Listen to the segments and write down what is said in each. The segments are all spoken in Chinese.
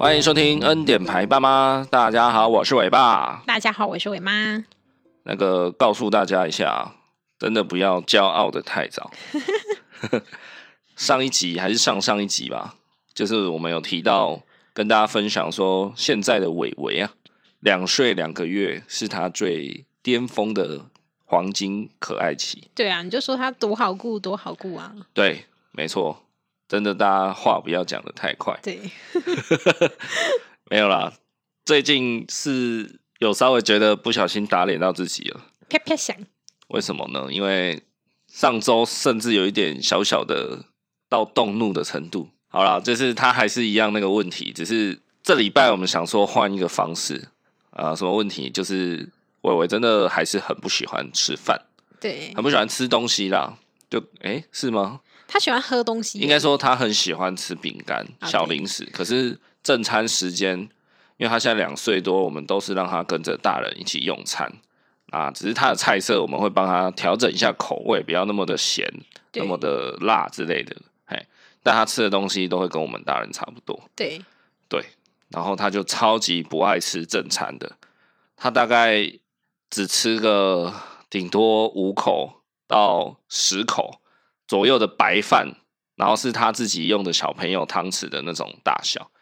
欢迎收听恩典牌爸妈，大家好，我是伟爸。大家好，我是伟妈。那个告诉大家一下，真的不要骄傲的太早。上一集还是上上一集吧，就是我们有提到跟大家分享说，现在的伟伟啊，两岁两个月是他最巅峰的黄金可爱期。对啊，你就说他多好顾，多好顾啊。对，没错。真的，大家话不要讲的太快。对，没有啦。最近是有稍微觉得不小心打脸到自己了，啪啪响。为什么呢？因为上周甚至有一点小小的到动怒的程度。好啦，就是他还是一样那个问题，只是这礼拜我们想说换一个方式啊。什么问题？就是伟伟真的还是很不喜欢吃饭，对，很不喜欢吃东西啦。就哎，是吗？他喜欢喝东西，应该说他很喜欢吃饼干、小零食。可是正餐时间，因为他现在两岁多，我们都是让他跟着大人一起用餐啊。只是他的菜色，我们会帮他调整一下口味，不要那么的咸、那么的辣之类的。嘿，但他吃的东西都会跟我们大人差不多。对对，然后他就超级不爱吃正餐的，他大概只吃个顶多五口到十口。左右的白饭，然后是他自己用的小朋友汤匙的那种大小，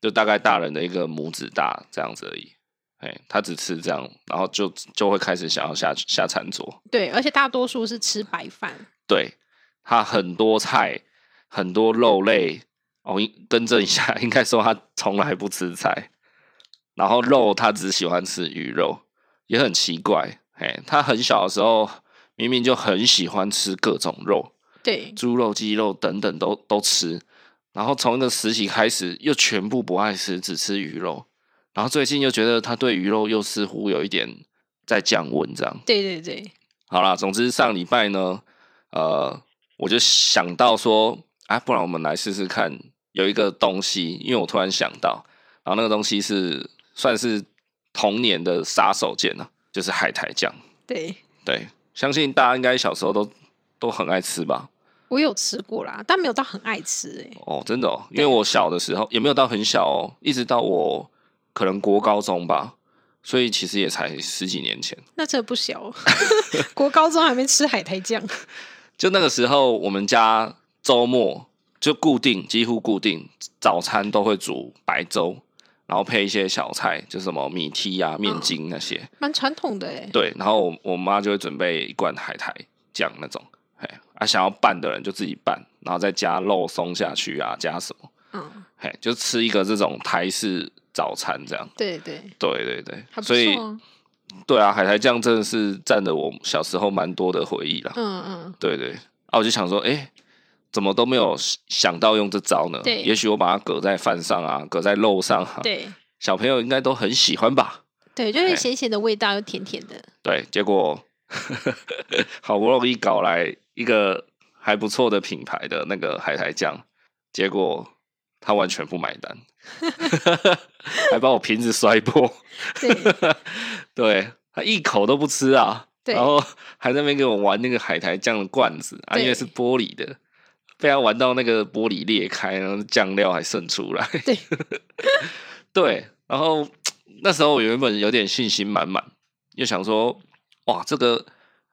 就大概大人的一个拇指大这样子而已。哎，他只吃这样，然后就就会开始想要下下餐桌。对，而且大多数是吃白饭。对，他很多菜，很多肉类。哦，更正一下，应该说他从来不吃菜。然后肉，他只喜欢吃鱼肉，也很奇怪。哎，他很小的时候明明就很喜欢吃各种肉。对，猪肉、鸡肉等等都都吃，然后从那个实习开始又全部不爱吃，只吃鱼肉，然后最近又觉得他对鱼肉又似乎有一点在降温，这样。对对对，好啦，总之上礼拜呢，呃，我就想到说，啊，不然我们来试试看，有一个东西，因为我突然想到，然后那个东西是算是童年的杀手锏呢，就是海苔酱。对对，相信大家应该小时候都都很爱吃吧。我有吃过啦，但没有到很爱吃哎、欸。哦，真的哦，因为我小的时候也没有到很小哦，一直到我可能国高中吧，所以其实也才十几年前。那这不小，哦 国高中还没吃海苔酱。就那个时候，我们家周末就固定，几乎固定早餐都会煮白粥，然后配一些小菜，就什么米梯啊、面筋那些，蛮传统的哎。对，然后我我妈就会准备一罐海苔酱那种。啊，想要拌的人就自己拌，然后再加肉松下去啊，加什么？嗯，嘿，就吃一个这种台式早餐这样。对对对对对，所以对啊，海苔酱真的是占了我小时候蛮多的回忆啦。嗯嗯，对对，啊，我就想说，哎、欸，怎么都没有想到用这招呢？对，也许我把它搁在饭上啊，搁在肉上啊，对，小朋友应该都很喜欢吧？对，就是咸咸的味道又甜甜的。对，结果 好不容易搞来。一个还不错的品牌的那个海苔酱，结果他完全不买单，还把我瓶子摔破。对，对他一口都不吃啊，然后还在那边给我玩那个海苔酱的罐子啊，因为是玻璃的，被他玩到那个玻璃裂开，然后酱料还渗出来。对，对，然后 那时候我原本有点信心满满，又想说，哇，这个。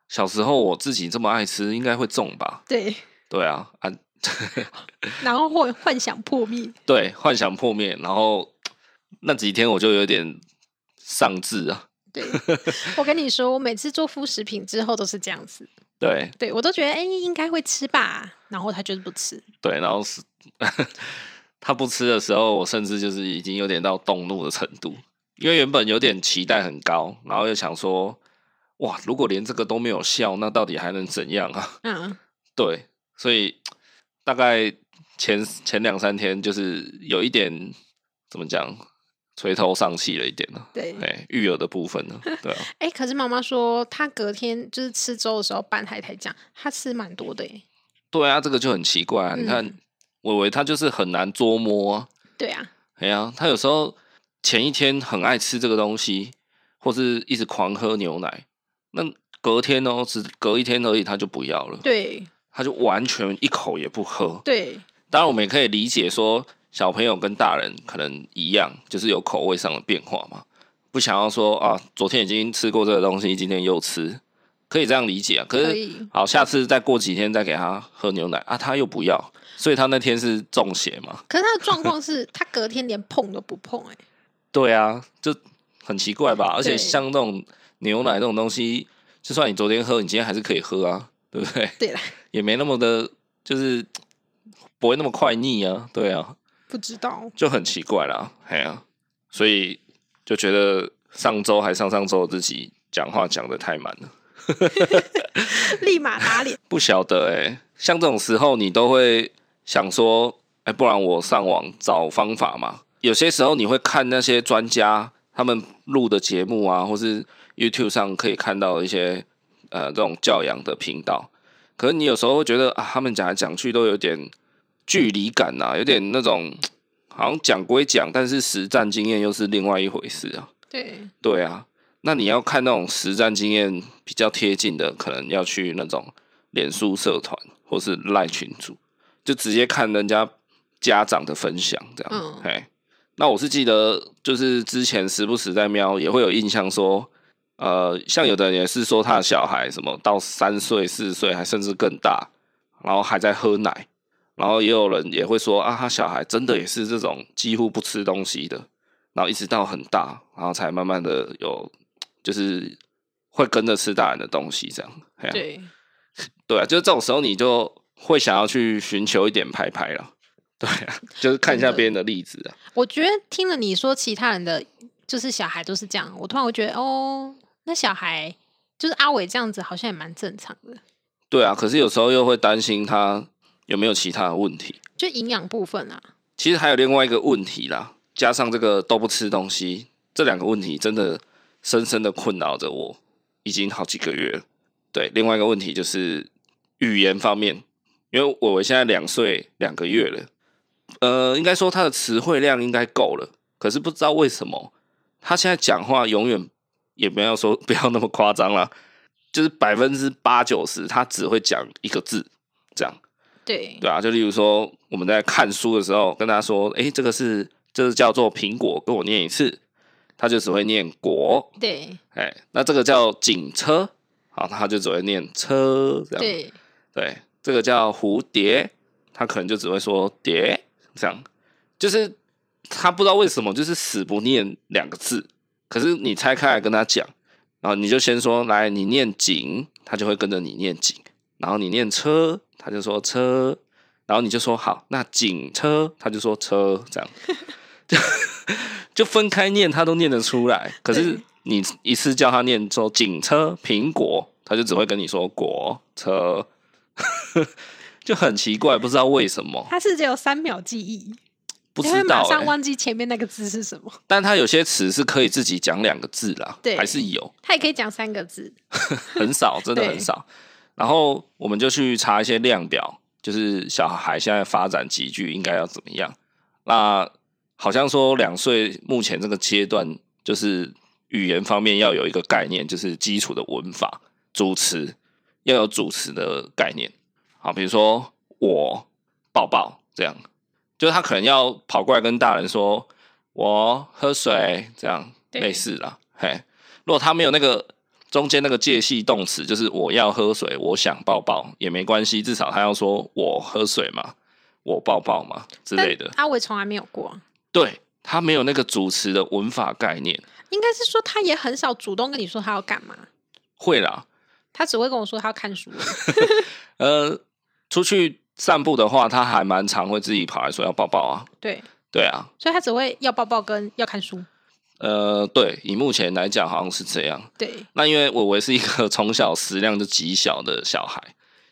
小时候我自己这么爱吃，应该会中吧？对，对啊，啊，然后幻幻想破灭，对，幻想破灭，然后那几天我就有点丧志啊。对，我跟你说，我每次做副食品之后都是这样子。对，对我都觉得哎，应该会吃吧，然后他就是不吃。对，然后是 他不吃的时候，我甚至就是已经有点到动怒的程度，因为原本有点期待很高，然后又想说。哇！如果连这个都没有效，那到底还能怎样啊？嗯，对，所以大概前前两三天就是有一点怎么讲，垂头丧气了一点了。对，哎，育儿的部分呢？对啊。哎、欸，可是妈妈说她隔天就是吃粥的时候拌海苔酱，她吃蛮多的耶。对啊，这个就很奇怪啊！嗯、你看，伟伟他就是很难捉摸啊。对啊。哎呀，他有时候前一天很爱吃这个东西，或是一直狂喝牛奶。那隔天哦，只隔一天而已，他就不要了。对，他就完全一口也不喝。对，当然我们也可以理解说，小朋友跟大人可能一样，就是有口味上的变化嘛，不想要说啊，昨天已经吃过这个东西，今天又吃，可以这样理解啊。可是好，下次再过几天再给他喝牛奶啊，他又不要，所以他那天是中邪嘛。可是他的状况是 他隔天连碰都不碰，欸，哎，对啊，就很奇怪吧？而且像那种牛奶这种东西，就算你昨天喝，你今天还是可以喝啊，对不对？对啦，也没那么的，就是不会那么快腻啊，对啊。不知道，就很奇怪啦，哎呀、啊，所以就觉得上周还上上周自己讲话讲的太满了，立马打脸。不晓得哎、欸，像这种时候你都会想说，哎、欸，不然我上网找方法嘛。有些时候你会看那些专家他们录的节目啊，或是 YouTube 上可以看到一些呃这种教养的频道，可是你有时候会觉得啊，他们讲来讲去都有点。距离感呐、啊，有点那种，好像讲归讲，但是实战经验又是另外一回事啊。对，对啊，那你要看那种实战经验比较贴近的，可能要去那种脸书社团或是赖群组，就直接看人家家长的分享这样。嗯，嘿，那我是记得，就是之前时不时在瞄，也会有印象说，呃，像有的人也是说他的小孩什么到三岁、四岁，还甚至更大，然后还在喝奶。然后也有人也会说啊，他小孩真的也是这种几乎不吃东西的，然后一直到很大，然后才慢慢的有，就是会跟着吃大人的东西这样。对，对啊，就是这种时候你就会想要去寻求一点拍拍了。对啊，就是看一下别人的例子啊。我觉得听了你说其他人的就是小孩都是这样，我突然会觉得哦，那小孩就是阿伟这样子，好像也蛮正常的。对啊，可是有时候又会担心他。有没有其他的问题？就营养部分啊。其实还有另外一个问题啦，加上这个都不吃东西，这两个问题真的深深的困扰着我，已经好几个月了。对，另外一个问题就是语言方面，因为我现在两岁两个月了，呃，应该说他的词汇量应该够了，可是不知道为什么他现在讲话永远也不要说 不要那么夸张啦，就是百分之八九十他只会讲一个字这样。对对啊，就例如说我们在看书的时候，跟他说：“哎，这个是，这是叫做苹果，跟我念一次。”他就只会念果。对，哎，那这个叫警车，好，他就只会念车这样。对对，这个叫蝴蝶，他可能就只会说蝶这样。就是他不知道为什么，就是死不念两个字。可是你拆开来跟他讲，然后你就先说：“来，你念警”，他就会跟着你念警。然后你念车。他就说车，然后你就说好，那警车，他就说车，这样就 就分开念，他都念得出来。可是你一次叫他念说警车苹果，他就只会跟你说果车，就很奇怪，不知道为什么。他是只有三秒记忆，不知道、欸、马上忘记前面那个字是什么。但他有些词是可以自己讲两个字啦，对，还是有。他也可以讲三个字，很少，真的很少。然后我们就去查一些量表，就是小孩现在发展急剧应该要怎么样。那好像说两岁目前这个阶段，就是语言方面要有一个概念，就是基础的文法、主词要有主词的概念。好，比如说我抱抱这样，就是他可能要跑过来跟大人说我喝水这样，类似啦。嘿，如果他没有那个。中间那个介系动词就是我要喝水，我想抱抱也没关系，至少他要说我喝水嘛，我抱抱嘛之类的。阿伟从来没有过，对，他没有那个主持的文法概念。应该是说他也很少主动跟你说他要干嘛。会啦，他只会跟我说他要看书。呃，出去散步的话，他还蛮常会自己跑来说要抱抱啊。对，对啊，所以他只会要抱抱跟要看书。呃，对，以目前来讲，好像是这样。对，那因为伟伟是一个从小食量就极小的小孩，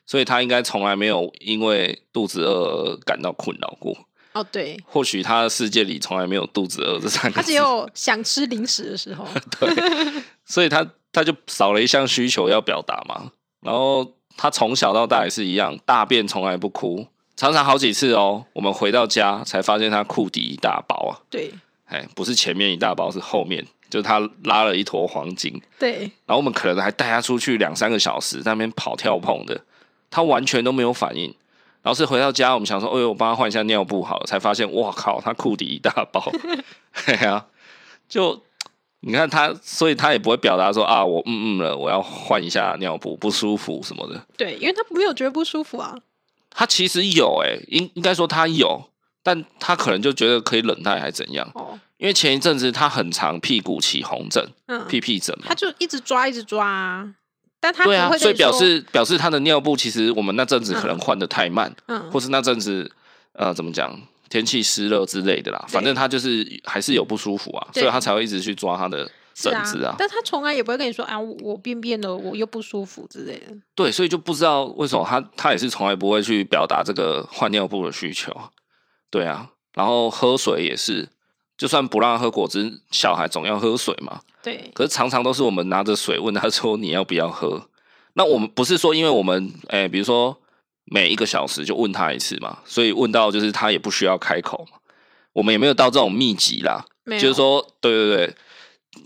所以他应该从来没有因为肚子饿而感到困扰过。哦，对，或许他的世界里从来没有肚子饿这三个字，他只有想吃零食的时候。对，所以他他就少了一项需求要表达嘛。然后他从小到大也是一样，大便从来不哭，常常好几次哦。我们回到家才发现他裤底一大包啊。对。哎，不是前面一大包，是后面，就是他拉了一坨黄金。对，然后我们可能还带他出去两三个小时，在那边跑跳碰的，他完全都没有反应。然然后是回到家，我们想说，哎呦，我帮他换一下尿布好了，才发现，哇靠，他裤底一大包。对啊，就你看他，所以他也不会表达说啊，我嗯嗯了，我要换一下尿布，不舒服什么的。对，因为他没有觉得不舒服啊。他其实有哎、欸，应应该说他有，但他可能就觉得可以忍耐，还怎样？哦，因为前一阵子他很长屁股起红疹，嗯，屁屁疹嘛，他就一直抓，一直抓啊。但他对啊，所以表示表示他的尿布其实我们那阵子可能换的太慢，嗯，嗯或是那阵子呃怎么讲，天气湿热之类的啦，反正他就是还是有不舒服啊，所以他才会一直去抓他的疹子啊。啊但他从来也不会跟你说啊，我便便了，我又不舒服之类的。对，所以就不知道为什么他他也是从来不会去表达这个换尿布的需求。对啊，然后喝水也是，就算不让他喝果汁，小孩总要喝水嘛。对，可是常常都是我们拿着水问他说，你要不要喝？那我们不是说因为我们哎、欸，比如说每一个小时就问他一次嘛，所以问到就是他也不需要开口嘛。我们也没有到这种密集啦，就是说，对对对，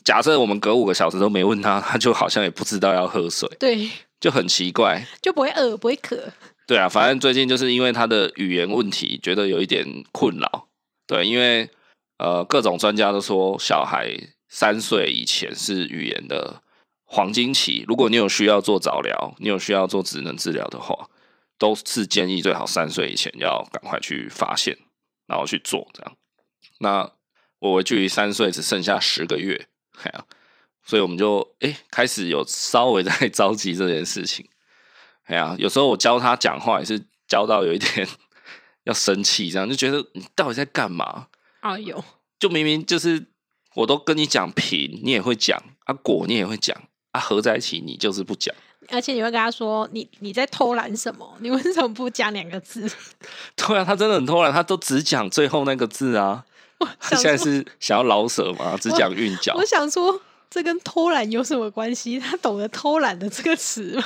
假设我们隔五个小时都没问他，他就好像也不知道要喝水，对，就很奇怪，就不会饿，不会渴。对啊，反正最近就是因为他的语言问题，觉得有一点困扰。对，因为呃，各种专家都说小孩。三岁以前是语言的黄金期，如果你有需要做早疗，你有需要做职能治疗的话，都是建议最好三岁以前要赶快去发现，然后去做这样。那我距离三岁只剩下十个月，哎呀，所以我们就哎、欸、开始有稍微在着急这件事情。哎呀，有时候我教他讲话也是教到有一点要生气，这样就觉得你到底在干嘛？哎呦，就明明就是。我都跟你讲平，你也会讲啊，果你也会讲啊，合在一起你就是不讲，而且你会跟他说你你在偷懒什么？你为什么不讲两个字？对啊，他真的很偷懒，他都只讲最后那个字啊。他现在是想要老舍吗？只讲韵脚。我想说，这跟偷懒有什么关系？他懂得偷懒的这个词吗？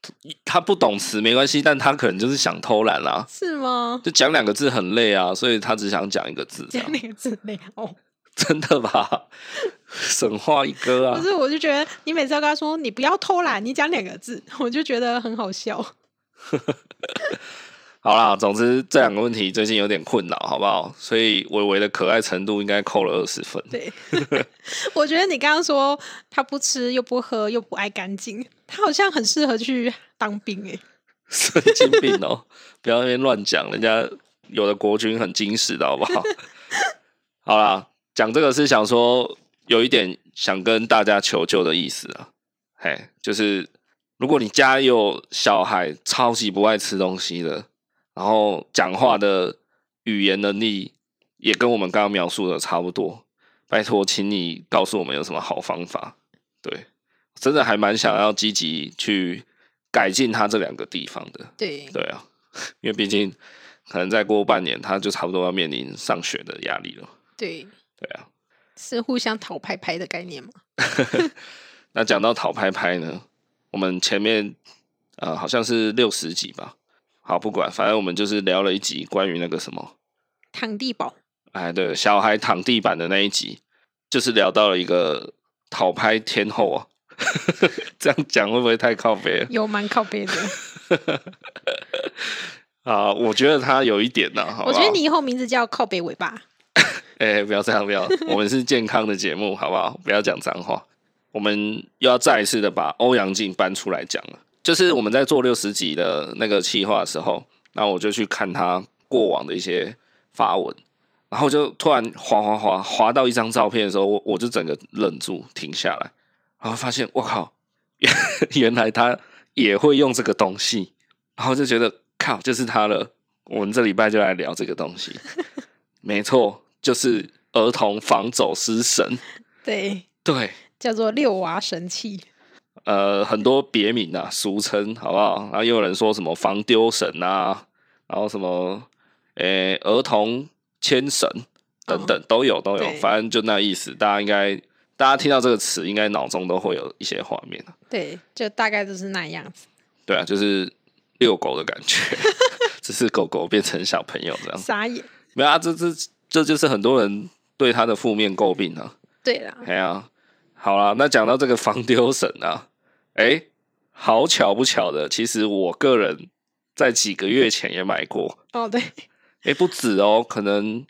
他不懂词没关系，但他可能就是想偷懒啦。是吗？就讲两个字很累啊，所以他只想讲一个字。讲两个字累哦。真的吧？神话一哥啊！不是，我就觉得你每次要跟他说你不要偷懒，你讲两个字，我就觉得很好笑。好啦，总之这两个问题最近有点困扰，好不好？所以微微的可爱程度应该扣了二十分。对，我觉得你刚刚说他不吃又不喝又不爱干净，他好像很适合去当兵哎。神经病哦、喔！不要在那边乱讲，人家有的国军很精实的，好不好？好啦。讲这个是想说有一点想跟大家求救的意思啊，嘿，就是如果你家有小孩超级不爱吃东西的，然后讲话的语言能力也跟我们刚刚描述的差不多，拜托，请你告诉我们有什么好方法。对，真的还蛮想要积极去改进他这两个地方的。对，对啊，因为毕竟可能再过半年，他就差不多要面临上学的压力了。对。对啊，是互相讨拍拍的概念吗？那讲到讨拍拍呢，我们前面呃好像是六十集吧。好，不管，反正我们就是聊了一集关于那个什么躺地宝。哎，对，小孩躺地板的那一集，就是聊到了一个讨拍天后啊。这样讲会不会太靠北？有蛮靠北的。啊，我觉得他有一点呢。好，我觉得你以后名字叫靠北尾巴。哎、不要这样，不要！我们是健康的节目，好不好？不要讲脏话。我们又要再一次的把欧阳靖搬出来讲了。就是我们在做六十集的那个企划的时候，那我就去看他过往的一些发文，然后就突然滑滑滑滑到一张照片的时候，我我就整个愣住，停下来，然后发现我靠，原 原来他也会用这个东西，然后就觉得靠，就是他了。我们这礼拜就来聊这个东西，没错。就是儿童防走失神，对对，叫做六娃神器。呃，很多别名啊，俗称好不好？然后又有人说什么防丢神啊，然后什么诶、欸、儿童牵绳等等、哦、都有都有，反正就那意思。大家应该大家听到这个词，应该脑中都会有一些画面。对，就大概就是那样子。对啊，就是遛狗的感觉，只是狗狗变成小朋友这样。傻眼。没有啊，这这。这就是很多人对他的负面诟病啊。对啦，哎呀，好啦，那讲到这个防丢神啊，哎，好巧不巧的，其实我个人在几个月前也买过。哦，对，哎，不止哦，可能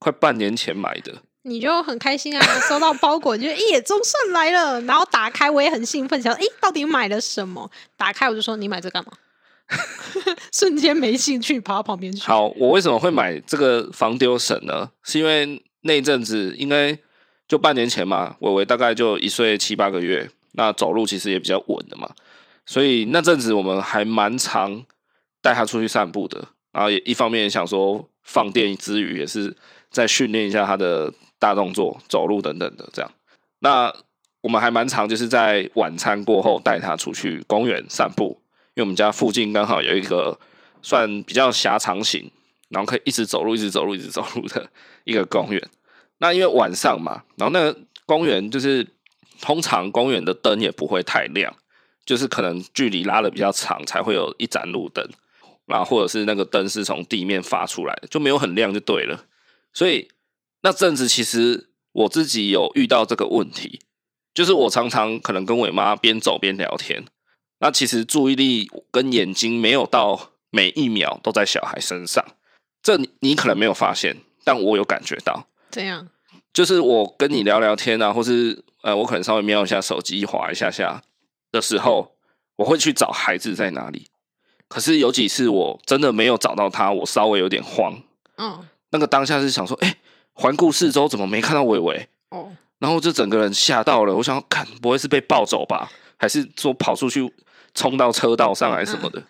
快半年前买的。你就很开心啊，收到包裹就耶，总算来了。然后打开，我也很兴奋，想哎，到底买了什么？打开我就说，你买这干嘛？瞬间没兴趣，跑到旁边去。好，我为什么会买这个防丢绳呢？是因为那一阵子应该就半年前嘛，伟伟大概就一岁七八个月，那走路其实也比较稳的嘛，所以那阵子我们还蛮常带他出去散步的。然后也一方面想说放电之余，也是在训练一下他的大动作、走路等等的这样。那我们还蛮常就是在晚餐过后带他出去公园散步。因为我们家附近刚好有一个算比较狭长型，然后可以一直走路、一直走路、一直走路的一个公园。那因为晚上嘛，然后那个公园就是通常公园的灯也不会太亮，就是可能距离拉的比较长才会有一盏路灯，然后或者是那个灯是从地面发出来的，就没有很亮就对了。所以那阵子其实我自己有遇到这个问题，就是我常常可能跟伟妈边走边聊天。那其实注意力跟眼睛没有到每一秒都在小孩身上，这你可能没有发现，但我有感觉到。怎样？就是我跟你聊聊天啊，或是呃，我可能稍微瞄一下手机，滑一下下的时候，我会去找孩子在哪里。可是有几次我真的没有找到他，我稍微有点慌。嗯。那个当下是想说，哎，环顾四周，怎么没看到伟伟？哦。然后就整个人吓到了，我想看，不会是被抱走吧？还是说跑出去？冲到车道上来什么的，嗯、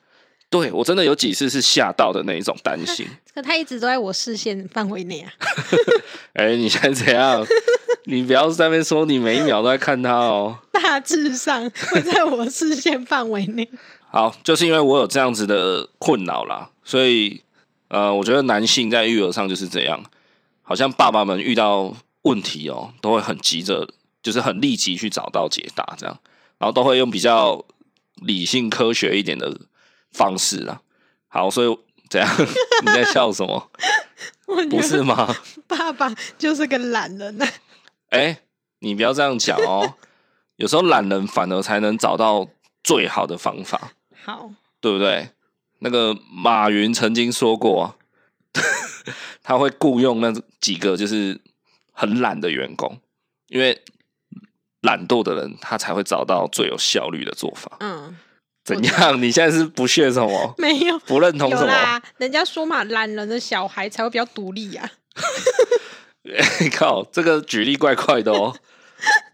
对我真的有几次是吓到的那一种担心。可他一直都在我视线范围内啊！哎、欸，你现在怎样？你不要在那边说你每一秒都在看他哦。大致上会在我视线范围内。好，就是因为我有这样子的困扰啦，所以呃，我觉得男性在育儿上就是这样，好像爸爸们遇到问题哦，都会很急着，就是很立即去找到解答，这样，然后都会用比较。理性科学一点的方式啊，好，所以怎样？你在笑什么？不是吗？爸爸就是个懒人啊！哎、欸，你不要这样讲哦。有时候懒人反而才能找到最好的方法。好，对不对？那个马云曾经说过，他会雇佣那几个就是很懒的员工，因为。懒惰的人，他才会找到最有效率的做法。嗯，怎样？你现在是不屑什么？没有，不认同什么？人家说嘛，懒人的小孩才会比较独立呀、啊。靠，这个举例怪怪的哦。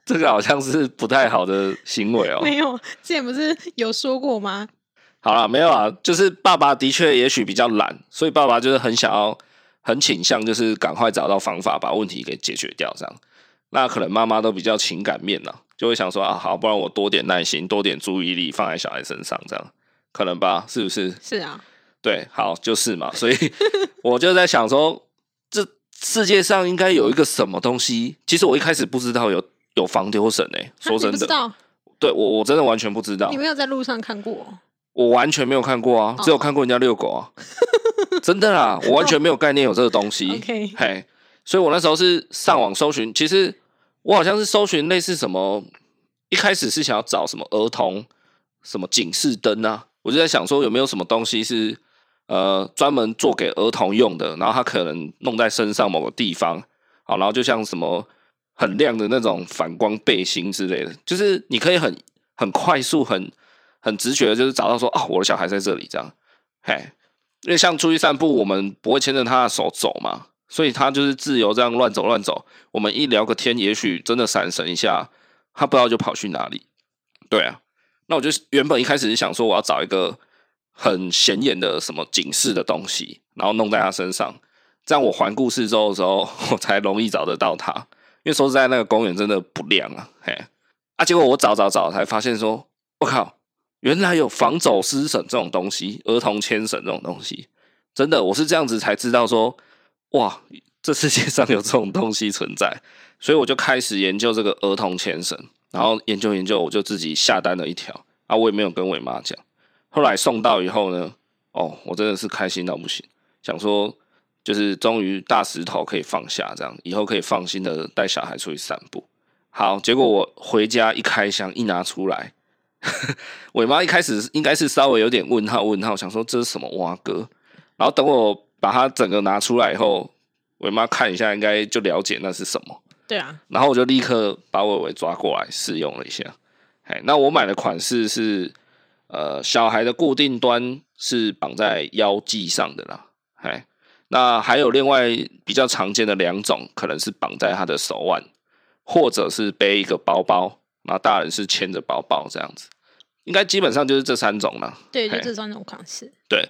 这个好像是不太好的行为哦。没有，之前不是有说过吗？好了，没有啊，就是爸爸的确也许比较懒，所以爸爸就是很想要，很倾向就是赶快找到方法把问题给解决掉，这样。那可能妈妈都比较情感面啊，就会想说啊，好，不然我多点耐心，多点注意力放在小孩身上，这样可能吧？是不是？是啊，对，好，就是嘛。所以我就在想说，这世界上应该有一个什么东西？其实我一开始不知道有有防丢绳诶，说真的，知道？对我我真的完全不知道。你没有在路上看过？我完全没有看过啊，只有看过人家遛狗啊。真的啦，我完全没有概念有这个东西。OK，嘿，所以我那时候是上网搜寻，其实。我好像是搜寻类似什么，一开始是想要找什么儿童什么警示灯啊，我就在想说有没有什么东西是呃专门做给儿童用的，然后他可能弄在身上某个地方，好，然后就像什么很亮的那种反光背心之类的，就是你可以很很快速、很很直觉的，就是找到说啊，我的小孩在这里这样，嘿，因为像出去散步，我们不会牵着他的手走嘛。所以他就是自由这样乱走乱走，我们一聊个天，也许真的闪神一下，他不知道就跑去哪里。对啊，那我就原本一开始是想说，我要找一个很显眼的什么警示的东西，然后弄在他身上，这样我环顾四周的时候，我才容易找得到他。因为说实在，那个公园真的不亮啊，嘿啊！结果我找找找，才发现说，我靠，原来有防走失绳这种东西，儿童牵绳这种东西，真的，我是这样子才知道说。哇，这世界上有这种东西存在，所以我就开始研究这个儿童牵绳，然后研究研究，我就自己下单了一条啊，我也没有跟伟妈讲。后来送到以后呢，哦，我真的是开心到不行，想说就是终于大石头可以放下，这样以后可以放心的带小孩出去散步。好，结果我回家一开箱一拿出来，伟妈一开始应该是稍微有点问号问号，想说这是什么蛙哥，然后等我把它整个拿出来以后，伟妈看一下，应该就了解那是什么。对啊，然后我就立刻把伟伟抓过来试用了一下。哎，那我买的款式是呃小孩的固定端是绑在腰际上的啦。哎，那还有另外比较常见的两种，可能是绑在他的手腕，或者是背一个包包，那大人是牵着包包这样子。应该基本上就是这三种了。对，就这三种款式。对，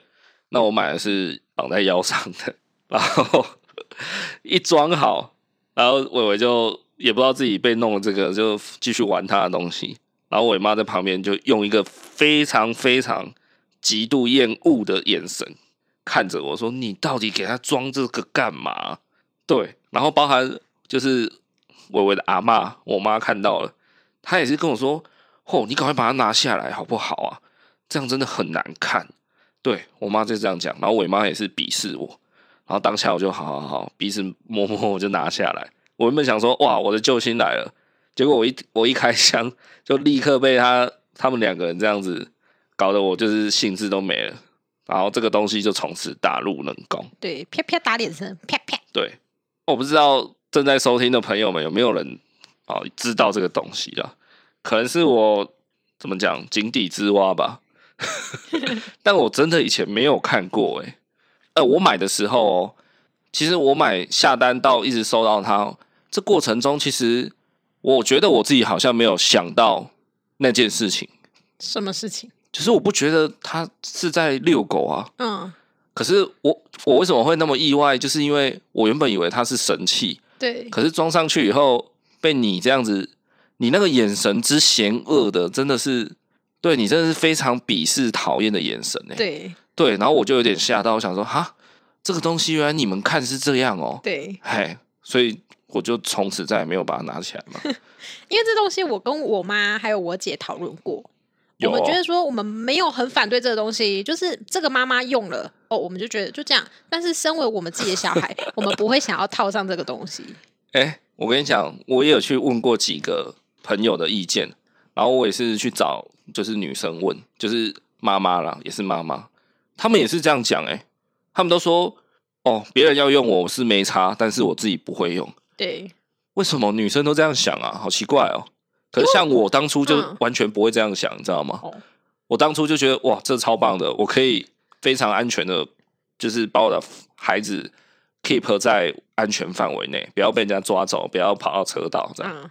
那我买的是绑在腰上的，然后一装好，然后伟伟就也不知道自己被弄了这个，就继续玩他的东西。然后伟妈在旁边就用一个非常非常极度厌恶的眼神看着我说：“你到底给他装这个干嘛？”对，然后包含就是伟伟的阿嬷，我妈看到了，她也是跟我说。哦，你赶快把它拿下来好不好啊？这样真的很难看。对，我妈就这样讲，然后伟妈也是鄙视我，然后当下我就好好好，鼻子摸摸我就拿下来。我原本想说，哇，我的救星来了，结果我一我一开箱，就立刻被他他们两个人这样子搞得我就是兴致都没了，然后这个东西就从此打入冷宫。对，啪啪打脸声，啪啪。对，我不知道正在收听的朋友们有没有人啊知道这个东西啊？可能是我怎么讲井底之蛙吧，但我真的以前没有看过哎、欸。呃，我买的时候、哦，其实我买下单到一直收到它，这过程中其实我觉得我自己好像没有想到那件事情。什么事情？就是我不觉得它是在遛狗啊。嗯。可是我我为什么会那么意外？就是因为我原本以为它是神器。对。可是装上去以后，被你这样子。你那个眼神之嫌恶的，真的是对你真的是非常鄙视、讨厌的眼神哎。对对，然后我就有点吓到，我想说哈，这个东西原来你们看是这样哦。对，嘿，所以我就从此再也没有把它拿起来嘛。因为这东西我跟我妈还有我姐讨论过，我们觉得说我们没有很反对这个东西，就是这个妈妈用了哦，我们就觉得就这样。但是身为我们自己的小孩，我们不会想要套上这个东西。哎，我跟你讲，我也有去问过几个。朋友的意见，然后我也是去找，就是女生问，就是妈妈啦，也是妈妈，他们也是这样讲，哎，他们都说，哦，别人要用我是没差，但是我自己不会用。对，为什么女生都这样想啊？好奇怪哦。可是像我当初就完全不会这样想，你知道吗？我当初就觉得，哇，这超棒的，我可以非常安全的，就是把我的孩子 keep 在安全范围内，不要被人家抓走，不要跑到车道这样。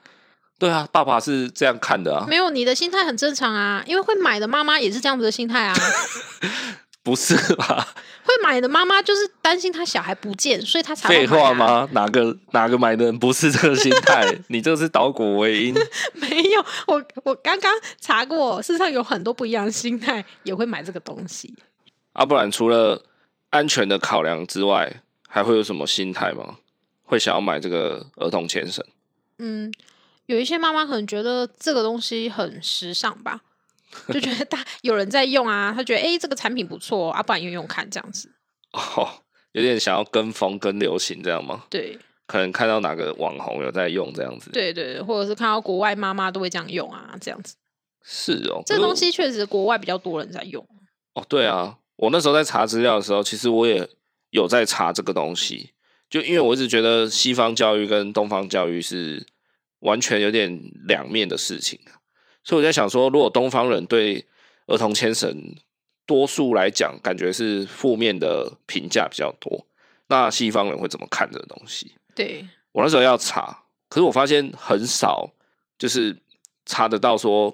对啊，爸爸是这样看的啊。没有，你的心态很正常啊，因为会买的妈妈也是这样子的心态啊。不是吧？会买的妈妈就是担心他小孩不见，所以他才。废话吗？哪个哪个买的人不是这个心态？你这是倒果为因。没有，我我刚刚查过，事实上有很多不一样的心态也会买这个东西。啊，不然除了安全的考量之外，还会有什么心态吗？会想要买这个儿童牵绳？嗯。有一些妈妈可能觉得这个东西很时尚吧，就觉得大有人在用啊，她觉得哎、欸，这个产品不错啊，不然用用看这样子。哦，有点想要跟风跟流行这样吗？对，可能看到哪个网红有在用这样子。对对，或者是看到国外妈妈都会这样用啊，这样子。是哦，这个东西确实国外比较多人在用。哦，对啊，我那时候在查资料的时候，其实我也有在查这个东西，就因为我一直觉得西方教育跟东方教育是。完全有点两面的事情，所以我在想说，如果东方人对儿童牵绳多数来讲，感觉是负面的评价比较多，那西方人会怎么看这个东西？对，我那时候要查，可是我发现很少，就是查得到说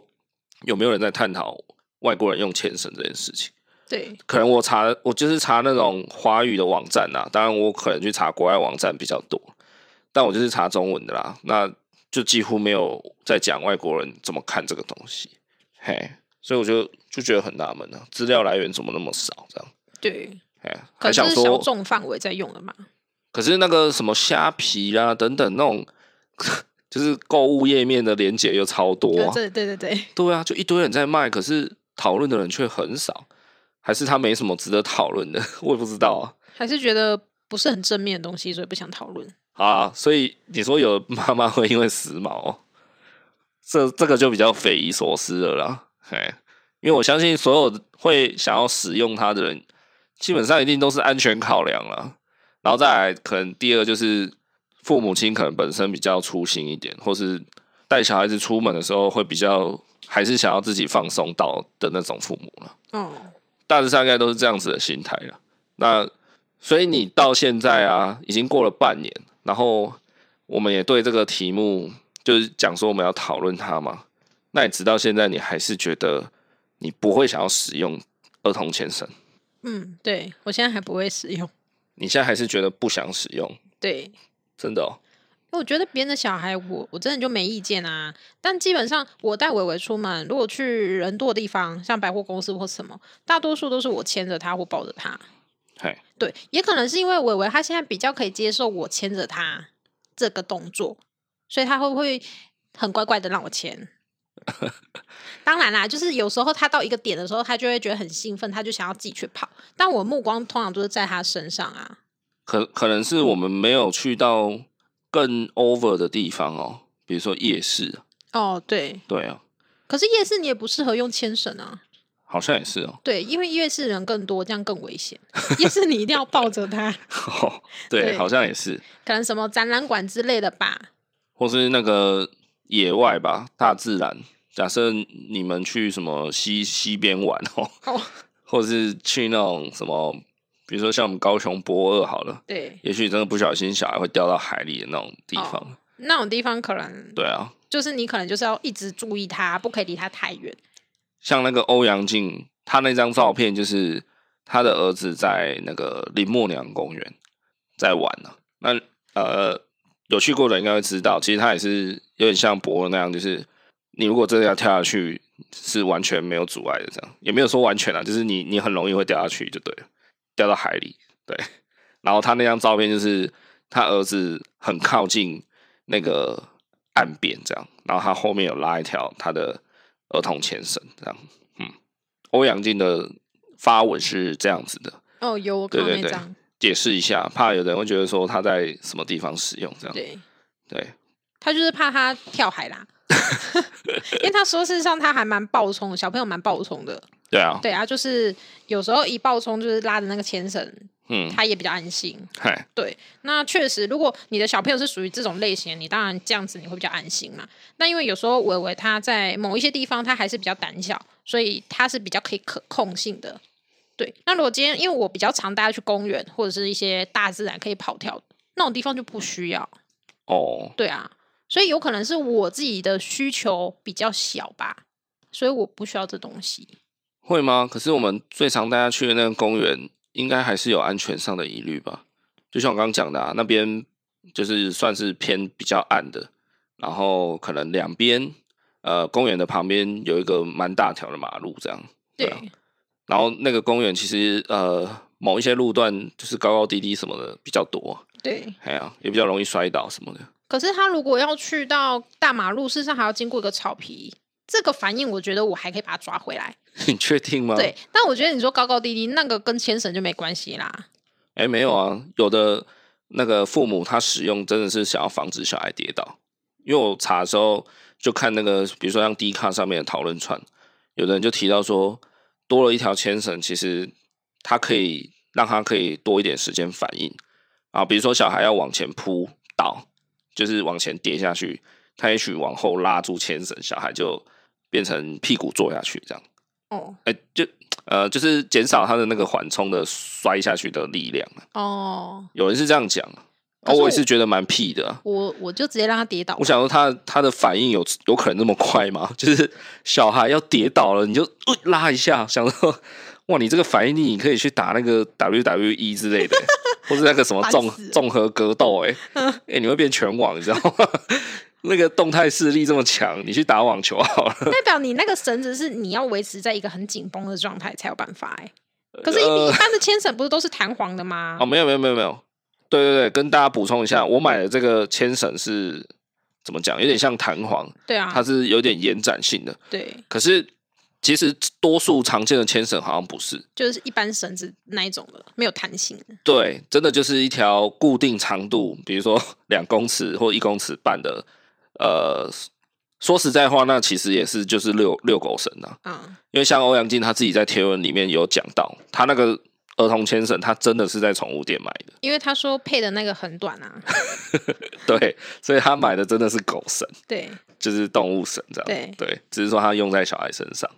有没有人在探讨外国人用牵绳这件事情。对，可能我查，我就是查那种华语的网站啊，当然我可能去查国外网站比较多，但我就是查中文的啦。那就几乎没有在讲外国人怎么看这个东西，嘿，所以我就就觉得很纳闷呢，资料来源怎么那么少？这样对，哎，还想说小众范围在用的嘛？可是那个什么虾皮啦等等那种，就是购物页面的连接又超多啊！对对对对，对啊，就一堆人在卖，可是讨论的人却很少，还是他没什么值得讨论的？我也不知道啊，还是觉得不是很正面的东西，所以不想讨论。啊，所以你说有妈妈会因为时髦，这这个就比较匪夷所思了啦。哎，因为我相信所有会想要使用它的人，基本上一定都是安全考量了。然后再来，可能第二就是父母亲可能本身比较粗心一点，或是带小孩子出门的时候会比较还是想要自己放松到的那种父母了。嗯，大致上应该都是这样子的心态了。那所以你到现在啊，已经过了半年，然后我们也对这个题目就是讲说我们要讨论它嘛。那你直到现在，你还是觉得你不会想要使用儿童前绳？嗯，对，我现在还不会使用。你现在还是觉得不想使用？对，真的哦。我觉得别人的小孩我，我我真的就没意见啊。但基本上，我带伟伟出门，如果去人多的地方，像百货公司或什么，大多数都是我牵着他或抱着他。嘿，对，也可能是因为伟伟他现在比较可以接受我牵着他这个动作，所以他会不会很乖乖的让我牵？当然啦，就是有时候他到一个点的时候，他就会觉得很兴奋，他就想要自己去跑。但我目光通常都是在他身上啊。可可能是我们没有去到更 over 的地方哦，比如说夜市。哦，对，对啊。可是夜市你也不适合用牵绳啊。好像也是哦。对，因为夜市人更多，这样更危险。夜市你一定要抱着它。哦，对，对，好像也是。可能什么展览馆之类的吧。或是那个野外吧，大自然。假设你们去什么西西边玩哦，oh. 或者是去那种什么，比如说像我们高雄博二好了，对，也许真的不小心小孩会掉到海里的那种地方，oh. 那种地方可能对啊，就是你可能就是要一直注意它，不可以离它太远。像那个欧阳靖，他那张照片就是他的儿子在那个林默娘公园在玩呢。那呃，有去过的应该会知道，其实他也是有点像驳二那样，就是。你如果真的要跳下去，是完全没有阻碍的，这样也没有说完全啊，就是你你很容易会掉下去就对了，掉到海里。对，然后他那张照片就是他儿子很靠近那个岸边这样，然后他后面有拉一条他的儿童牵绳这样。嗯，欧阳靖的发文是这样子的。哦，有我看那张。解释一下，怕有人会觉得说他在什么地方使用这样。对，对，他就是怕他跳海啦。因为他说，事实上他还蛮暴冲的，小朋友蛮暴冲的。对啊，对啊，就是有时候一暴冲，就是拉着那个牵绳，嗯，他也比较安心。嗨，对，那确实，如果你的小朋友是属于这种类型，你当然这样子你会比较安心嘛。那因为有时候伟伟他在某一些地方他还是比较胆小，所以他是比较可以可控性的。对，那如果今天因为我比较常带他去公园或者是一些大自然可以跑跳那种地方就不需要。哦，对啊。所以有可能是我自己的需求比较小吧，所以我不需要这东西。会吗？可是我们最常带他去的那个公园，应该还是有安全上的疑虑吧？就像我刚刚讲的啊，那边就是算是偏比较暗的，然后可能两边呃公园的旁边有一个蛮大条的马路，这样对啊。然后那个公园其实呃某一些路段就是高高低低什么的比较多，对，哎呀，也比较容易摔倒什么的。可是他如果要去到大马路，事实上还要经过一个草皮，这个反应我觉得我还可以把它抓回来。你确定吗？对，但我觉得你说高高低低那个跟牵绳就没关系啦。哎、欸，没有啊，有的那个父母他使用真的是想要防止小孩跌倒，因为我查的时候就看那个，比如说像 D 卡上面的讨论串，有的人就提到说，多了一条牵绳，其实它可以让他可以多一点时间反应啊，比如说小孩要往前扑倒。就是往前跌下去，他也许往后拉住牵绳，小孩就变成屁股坐下去这样。哦，哎、欸，就呃，就是减少他的那个缓冲的摔下去的力量。哦，有人是这样讲，我，我也是觉得蛮屁的。我我就直接让他跌倒。我想说他他的反应有有可能那么快吗？就是小孩要跌倒了，你就、呃、拉一下，想说哇，你这个反应力你可以去打那个 WWE 之类的。或是那个什么综综合格斗，哎，哎，你会变拳王，你知道吗？那个动态视力这么强，你去打网球好了。代表你那个绳子是你要维持在一个很紧绷的状态才有办法，哎。可是，一一般的牵绳不是都是弹簧的吗？哦，没有，没有，没有，没有。对对对，跟大家补充一下，我买的这个牵绳是怎么讲？有点像弹簧，对啊，它是有点延展性的，对。可是。其实多数常见的牵绳好像不是，就是一般绳子那一种的，没有弹性。对，真的就是一条固定长度，比如说两公尺或一公尺半的呃说实在话，那其实也是就是遛遛狗绳呐。嗯，因为像欧阳靖他自己在贴文里面有讲到，他那个儿童牵绳，他真的是在宠物店买的。因为他说配的那个很短啊。对，所以他买的真的是狗绳。对，就是动物绳这样。对对，只是说他用在小孩身上。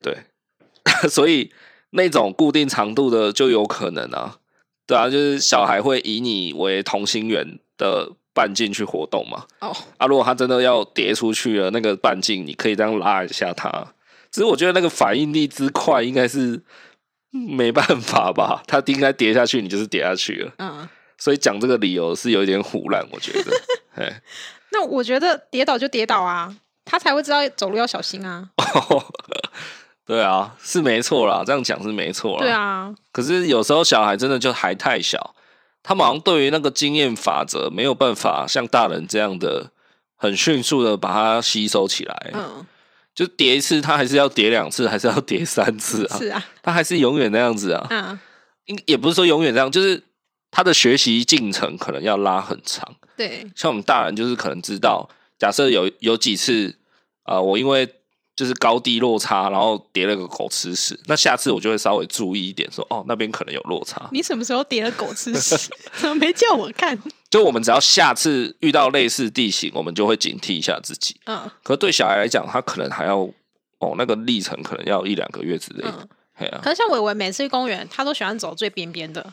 对，所以那种固定长度的就有可能啊。对啊，就是小孩会以你为同心圆的。半径去活动嘛？哦、oh. 啊，如果他真的要跌出去了，那个半径你可以这样拉一下他。只是我觉得那个反应力之快，应该是没办法吧？他应该跌下去，你就是跌下去了。嗯、uh.，所以讲这个理由是有一点唬烂，我觉得。哎，那我觉得跌倒就跌倒啊，他才会知道走路要小心啊。对啊，是没错啦，这样讲是没错啦。对啊，可是有时候小孩真的就还太小。他们好像对于那个经验法则没有办法像大人这样的很迅速的把它吸收起来。嗯，就叠一次，他还是要叠两次，还是要叠三次啊？是啊，他还是永远那样子啊。嗯，应也不是说永远这样，就是他的学习进程可能要拉很长。对，像我们大人就是可能知道，假设有有几次啊、呃，我因为。就是高低落差，然后叠了个狗吃屎。那下次我就会稍微注意一点说，说哦，那边可能有落差。你什么时候叠了狗吃屎？怎么没叫我看？就我们只要下次遇到类似地形，我们就会警惕一下自己。嗯。可是对小孩来讲，他可能还要哦，那个历程可能要一两个月之类的。嗯。啊。可是像伟伟每次去公园，他都喜欢走最边边的，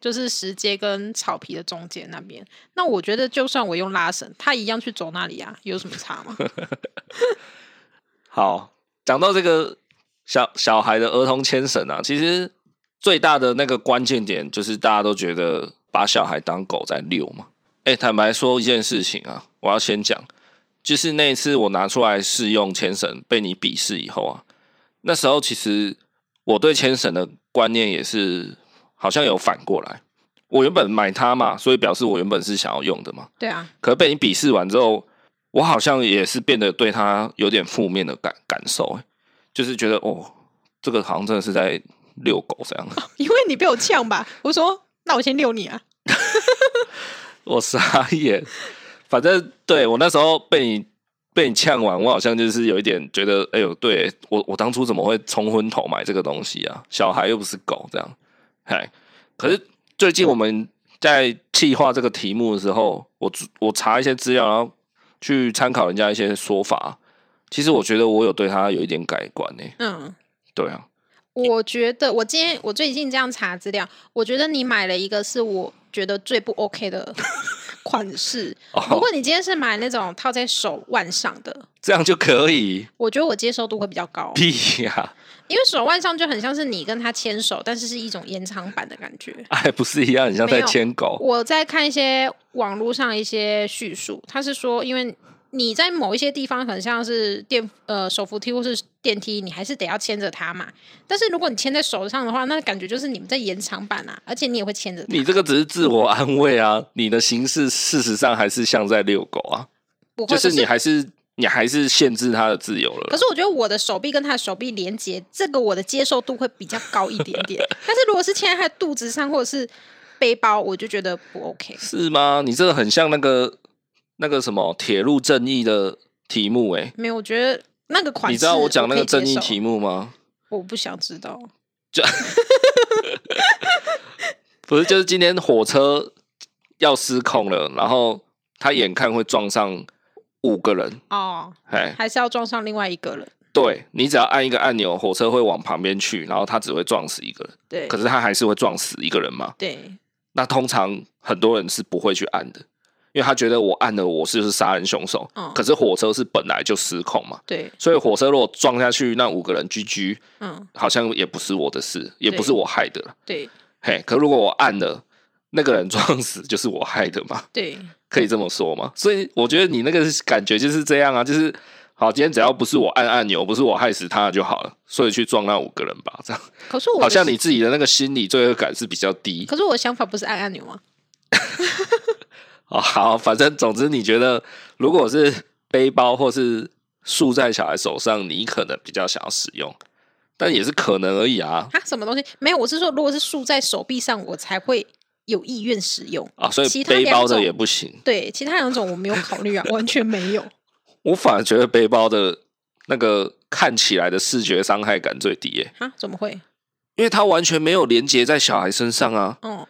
就是石阶跟草皮的中间那边。那我觉得，就算我用拉绳，他一样去走那里啊，有什么差吗？好，讲到这个小小孩的儿童牵绳啊，其实最大的那个关键点就是大家都觉得把小孩当狗在遛嘛。哎，坦白说一件事情啊，我要先讲，就是那一次我拿出来试用牵绳被你鄙视以后啊，那时候其实我对牵绳的观念也是好像有反过来。我原本买它嘛，所以表示我原本是想要用的嘛。对啊。可是被你鄙视完之后。我好像也是变得对他有点负面的感感受，就是觉得哦，这个好像真的是在遛狗这样。因为你被我呛吧，我说那我先遛你啊。我傻眼，反正对我那时候被你被你呛完，我好像就是有一点觉得，哎呦，对我我当初怎么会冲昏头买这个东西啊？小孩又不是狗这样，嗨。可是最近我们在计划这个题目的时候，我我查一些资料，然后。去参考人家一些说法，其实我觉得我有对他有一点改观呢。嗯，对啊，我觉得我今天我最近这样查资料，我觉得你买了一个是我觉得最不 OK 的款式。如果你今天是买那种套在手腕上的，这样就可以。我觉得我接受度会比较高。屁呀！因为手腕上就很像是你跟他牵手，但是是一种延长版的感觉。哎，不是一样，很像在牵狗。我在看一些网络上一些叙述，他是说，因为你在某一些地方很像是电呃手扶梯或是电梯，你还是得要牵着它嘛。但是如果你牵在手上的话，那感觉就是你们在延长版啊，而且你也会牵着。你这个只是自我安慰啊，你的形式事实上还是像在遛狗啊，就是你还是。你还是限制他的自由了。可是我觉得我的手臂跟他的手臂连接，这个我的接受度会比较高一点点。但是如果是牵在他的肚子上或者是背包，我就觉得不 OK。是吗？你这个很像那个那个什么铁路正义的题目哎、欸。没有，我觉得那个款式。你知道我讲那个正义题目吗？我不想知道。就 不是，就是今天火车要失控了，然后他眼看会撞上。五个人哦，哎，还是要撞上另外一个人。对，你只要按一个按钮，火车会往旁边去，然后他只会撞死一个人。对，可是他还是会撞死一个人嘛？对。那通常很多人是不会去按的，因为他觉得我按了，我是不是杀人凶手？嗯。可是火车是本来就失控嘛？对。所以火车如果撞下去，那五个人 GG，嗯，好像也不是我的事，也不是我害的。对。嘿，可如果我按了，那个人撞死，就是我害的嘛？对。可以这么说吗？所以我觉得你那个感觉就是这样啊，就是好，今天只要不是我按按钮，不是我害死他就好了，所以去撞那五个人吧，这样。可是我好像你自己的那个心理罪恶感是比较低。可是我的想法不是按按钮吗？哦，好，反正总之你觉得，如果是背包或是束在小孩手上，你可能比较想要使用，但也是可能而已啊。啊，什么东西？没有，我是说，如果是束在手臂上，我才会。有意愿使用啊，所以背包的也不行。对，其他两种我没有考虑啊，完全没有。我反而觉得背包的那个看起来的视觉伤害感最低耶。啊？怎么会？因为它完全没有连接在小孩身上啊。哦。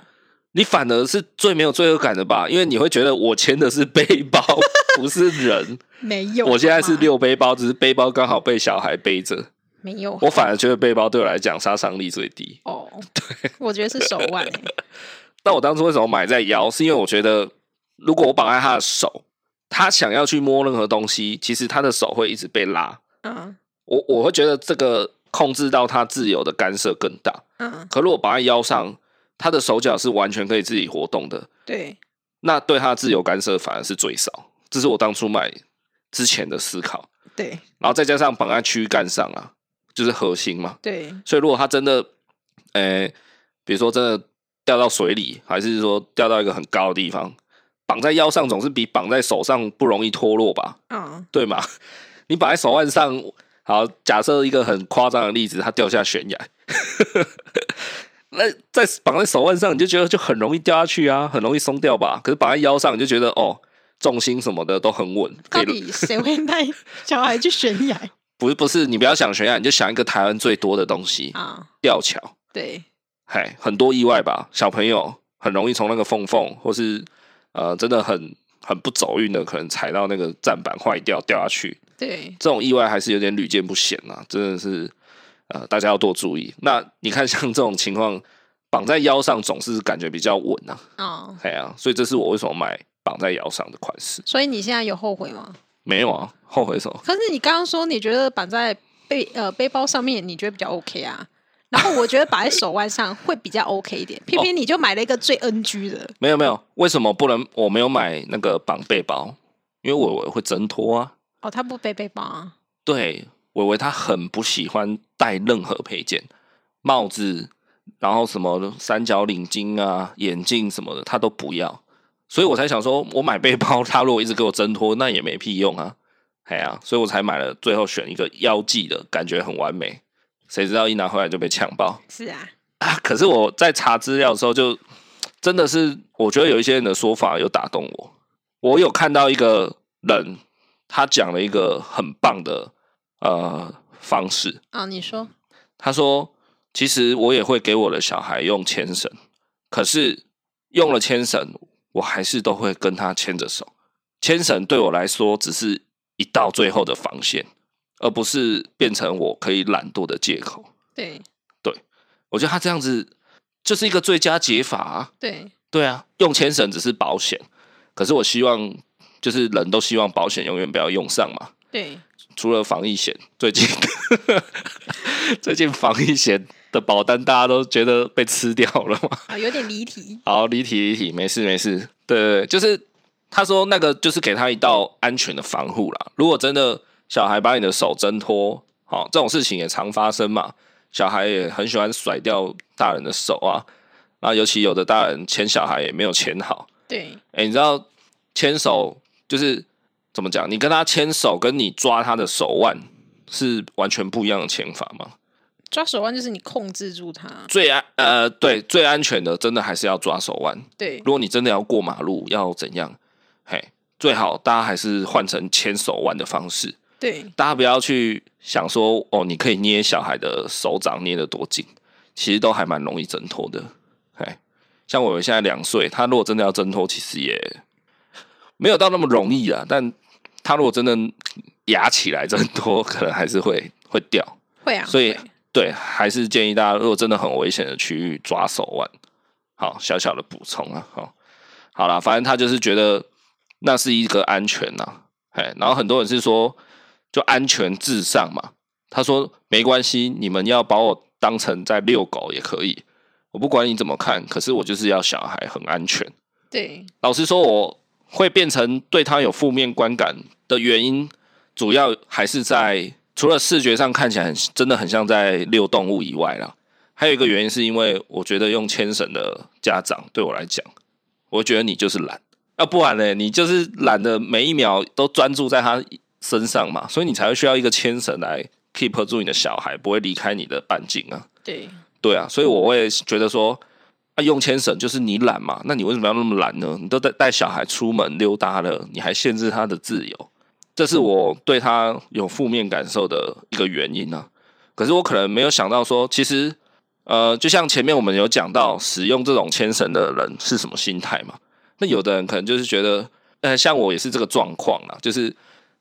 你反而是最没有罪恶感的吧？因为你会觉得我牵的是背包，不是人。没有。我现在是六背包，只是背包刚好被小孩背着。没有。我反而觉得背包对我来讲杀伤力最低。哦。对。我觉得是手腕。那我当初为什么买在腰？是因为我觉得，如果我绑在他的手，他想要去摸任何东西，其实他的手会一直被拉。嗯。我我会觉得这个控制到他自由的干涉更大。嗯。可如果绑在腰上。他的手脚是完全可以自己活动的，对，那对他的自由干涉反而是最少，这是我当初买之前的思考，对，然后再加上绑在躯干上啊，就是核心嘛，对，所以如果他真的，诶、欸，比如说真的掉到水里，还是说掉到一个很高的地方，绑在腰上总是比绑在手上不容易脱落吧，嗯，对嘛？你绑在手腕上，好，假设一个很夸张的例子，他掉下悬崖。那在绑在手腕上，你就觉得就很容易掉下去啊，很容易松掉吧？可是绑在腰上，你就觉得哦，重心什么的都很稳。到底谁会带小孩去悬崖？不是不是，你不要想悬崖，你就想一个台湾最多的东西啊，吊桥。对，嗨，很多意外吧？小朋友很容易从那个缝缝，或是呃，真的很很不走运的，可能踩到那个站板坏掉掉下去。对，这种意外还是有点屡见不鲜啊，真的是。呃，大家要多注意。那你看，像这种情况，绑在腰上总是感觉比较稳啊。哦，对啊，所以这是我为什么买绑在腰上的款式。所以你现在有后悔吗？没有啊，后悔什么？可是你刚刚说你觉得绑在背呃背包上面，你觉得比较 OK 啊？然后我觉得绑在手腕上会比较 OK 一点。偏偏你就买了一个最 NG 的。没有没有，为什么不能？我没有买那个绑背包，因为我会挣脱啊。哦，他不背背包啊？对。伟伟他很不喜欢戴任何配件，帽子，然后什么三角领巾啊、眼镜什么的，他都不要，所以我才想说，我买背包，他如果一直给我挣脱，那也没屁用啊，哎呀，所以我才买了，最后选一个腰际的，感觉很完美。谁知道一拿回来就被呛爆。是啊，啊，可是我在查资料的时候，就真的是，我觉得有一些人的说法有打动我。我有看到一个人，他讲了一个很棒的。呃，方式啊，你说，他说，其实我也会给我的小孩用牵绳，可是用了牵绳，我还是都会跟他牵着手。牵绳对我来说，只是一道最后的防线，而不是变成我可以懒惰的借口。对，对，我觉得他这样子就是一个最佳解法啊。对，对啊，用牵绳只是保险，可是我希望，就是人都希望保险永远不要用上嘛。对。除了防疫险，最近 最近防疫险的保单大家都觉得被吃掉了嘛？啊，有点离题。好，离题离题，没事没事。对对对，就是他说那个就是给他一道安全的防护啦。如果真的小孩把你的手挣脱，好，这种事情也常发生嘛。小孩也很喜欢甩掉大人的手啊，那尤其有的大人牵小孩也没有牵好。对，哎，你知道牵手就是。怎么讲？你跟他牵手，跟你抓他的手腕是完全不一样的牵法吗？抓手腕就是你控制住他。最安呃，对，最安全的，真的还是要抓手腕。对，如果你真的要过马路，要怎样？嘿，最好大家还是换成牵手腕的方式。对，大家不要去想说哦，你可以捏小孩的手掌捏得多紧，其实都还蛮容易挣脱的。嘿，像我们现在两岁，他如果真的要挣脱，其实也没有到那么容易啊，但。他如果真的压起来真多，可能还是会会掉。会啊，所以对，还是建议大家，如果真的很危险的区域抓手腕。好，小小的补充啊，好，好啦，反正他就是觉得那是一个安全呐，哎，然后很多人是说就安全至上嘛。他说没关系，你们要把我当成在遛狗也可以，我不管你怎么看，可是我就是要小孩很安全。对，老实说，我。会变成对他有负面观感的原因，主要还是在除了视觉上看起来很真的很像在遛动物以外啦，还有一个原因是因为我觉得用牵绳的家长对我来讲，我觉得你就是懒，要不然呢，你就是懒得每一秒都专注在他身上嘛，所以你才会需要一个牵绳来 keep 住你的小孩不会离开你的半径啊。对，对啊，所以我会觉得说。啊，用牵绳就是你懒嘛？那你为什么要那么懒呢？你都带带小孩出门溜达了，你还限制他的自由？这是我对他有负面感受的一个原因啊。可是我可能没有想到说，其实呃，就像前面我们有讲到，使用这种牵绳的人是什么心态嘛？那有的人可能就是觉得，呃，像我也是这个状况啊，就是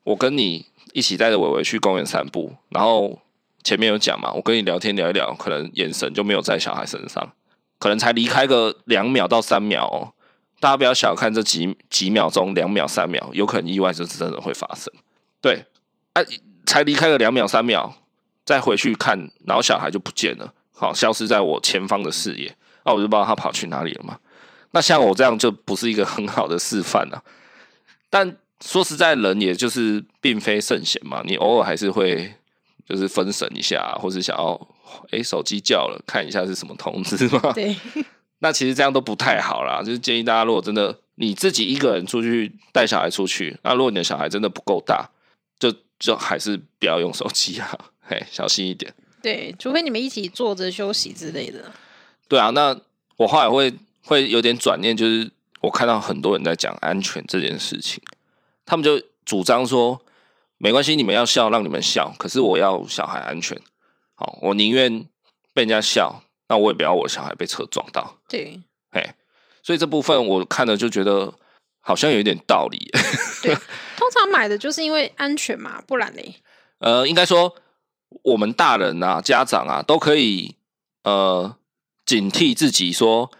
我跟你一起带着伟伟去公园散步，然后前面有讲嘛，我跟你聊天聊一聊，可能眼神就没有在小孩身上，可能才离开个两秒到三秒哦。大家不要小看这几几秒钟，两秒、三秒，有可能意外就是真的会发生。对，啊，才离开个两秒、三秒，再回去看，然后小孩就不见了，好，消失在我前方的视野，那我就不知道他跑去哪里了嘛。那像我这样就不是一个很好的示范了。但说实在，人也就是并非圣贤嘛，你偶尔还是会就是分神一下，或是想要哎、欸、手机叫了，看一下是什么通知嘛。对。那其实这样都不太好啦，就是建议大家，如果真的你自己一个人出去带小孩出去，那如果你的小孩真的不够大，就就还是不要用手机啊，嘿，小心一点。对，除非你们一起坐着休息之类的。对啊，那我后来会会有点转念，就是我看到很多人在讲安全这件事情，他们就主张说，没关系，你们要笑，让你们笑，可是我要小孩安全，好，我宁愿被人家笑。那我也不要我小孩被车撞到。对，哎，所以这部分我看了就觉得好像有一点道理。对，通常买的就是因为安全嘛，不然嘞？呃，应该说我们大人啊、家长啊，都可以呃警惕自己说，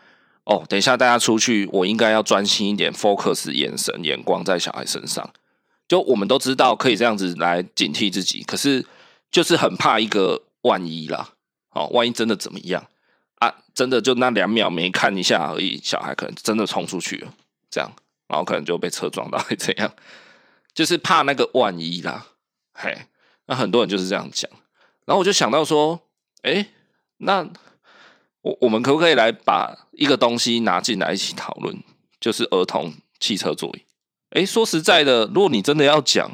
哦，等一下大家出去，我应该要专心一点，focus 眼神、眼光在小孩身上。就我们都知道可以这样子来警惕自己，可是就是很怕一个万一啦。哦，万一真的怎么样？啊，真的就那两秒没看一下而已，小孩可能真的冲出去了，这样，然后可能就被车撞到，会怎样？就是怕那个万一啦，嘿，那很多人就是这样讲。然后我就想到说，哎、那我我们可不可以来把一个东西拿进来一起讨论？就是儿童汽车座椅。哎、说实在的，如果你真的要讲，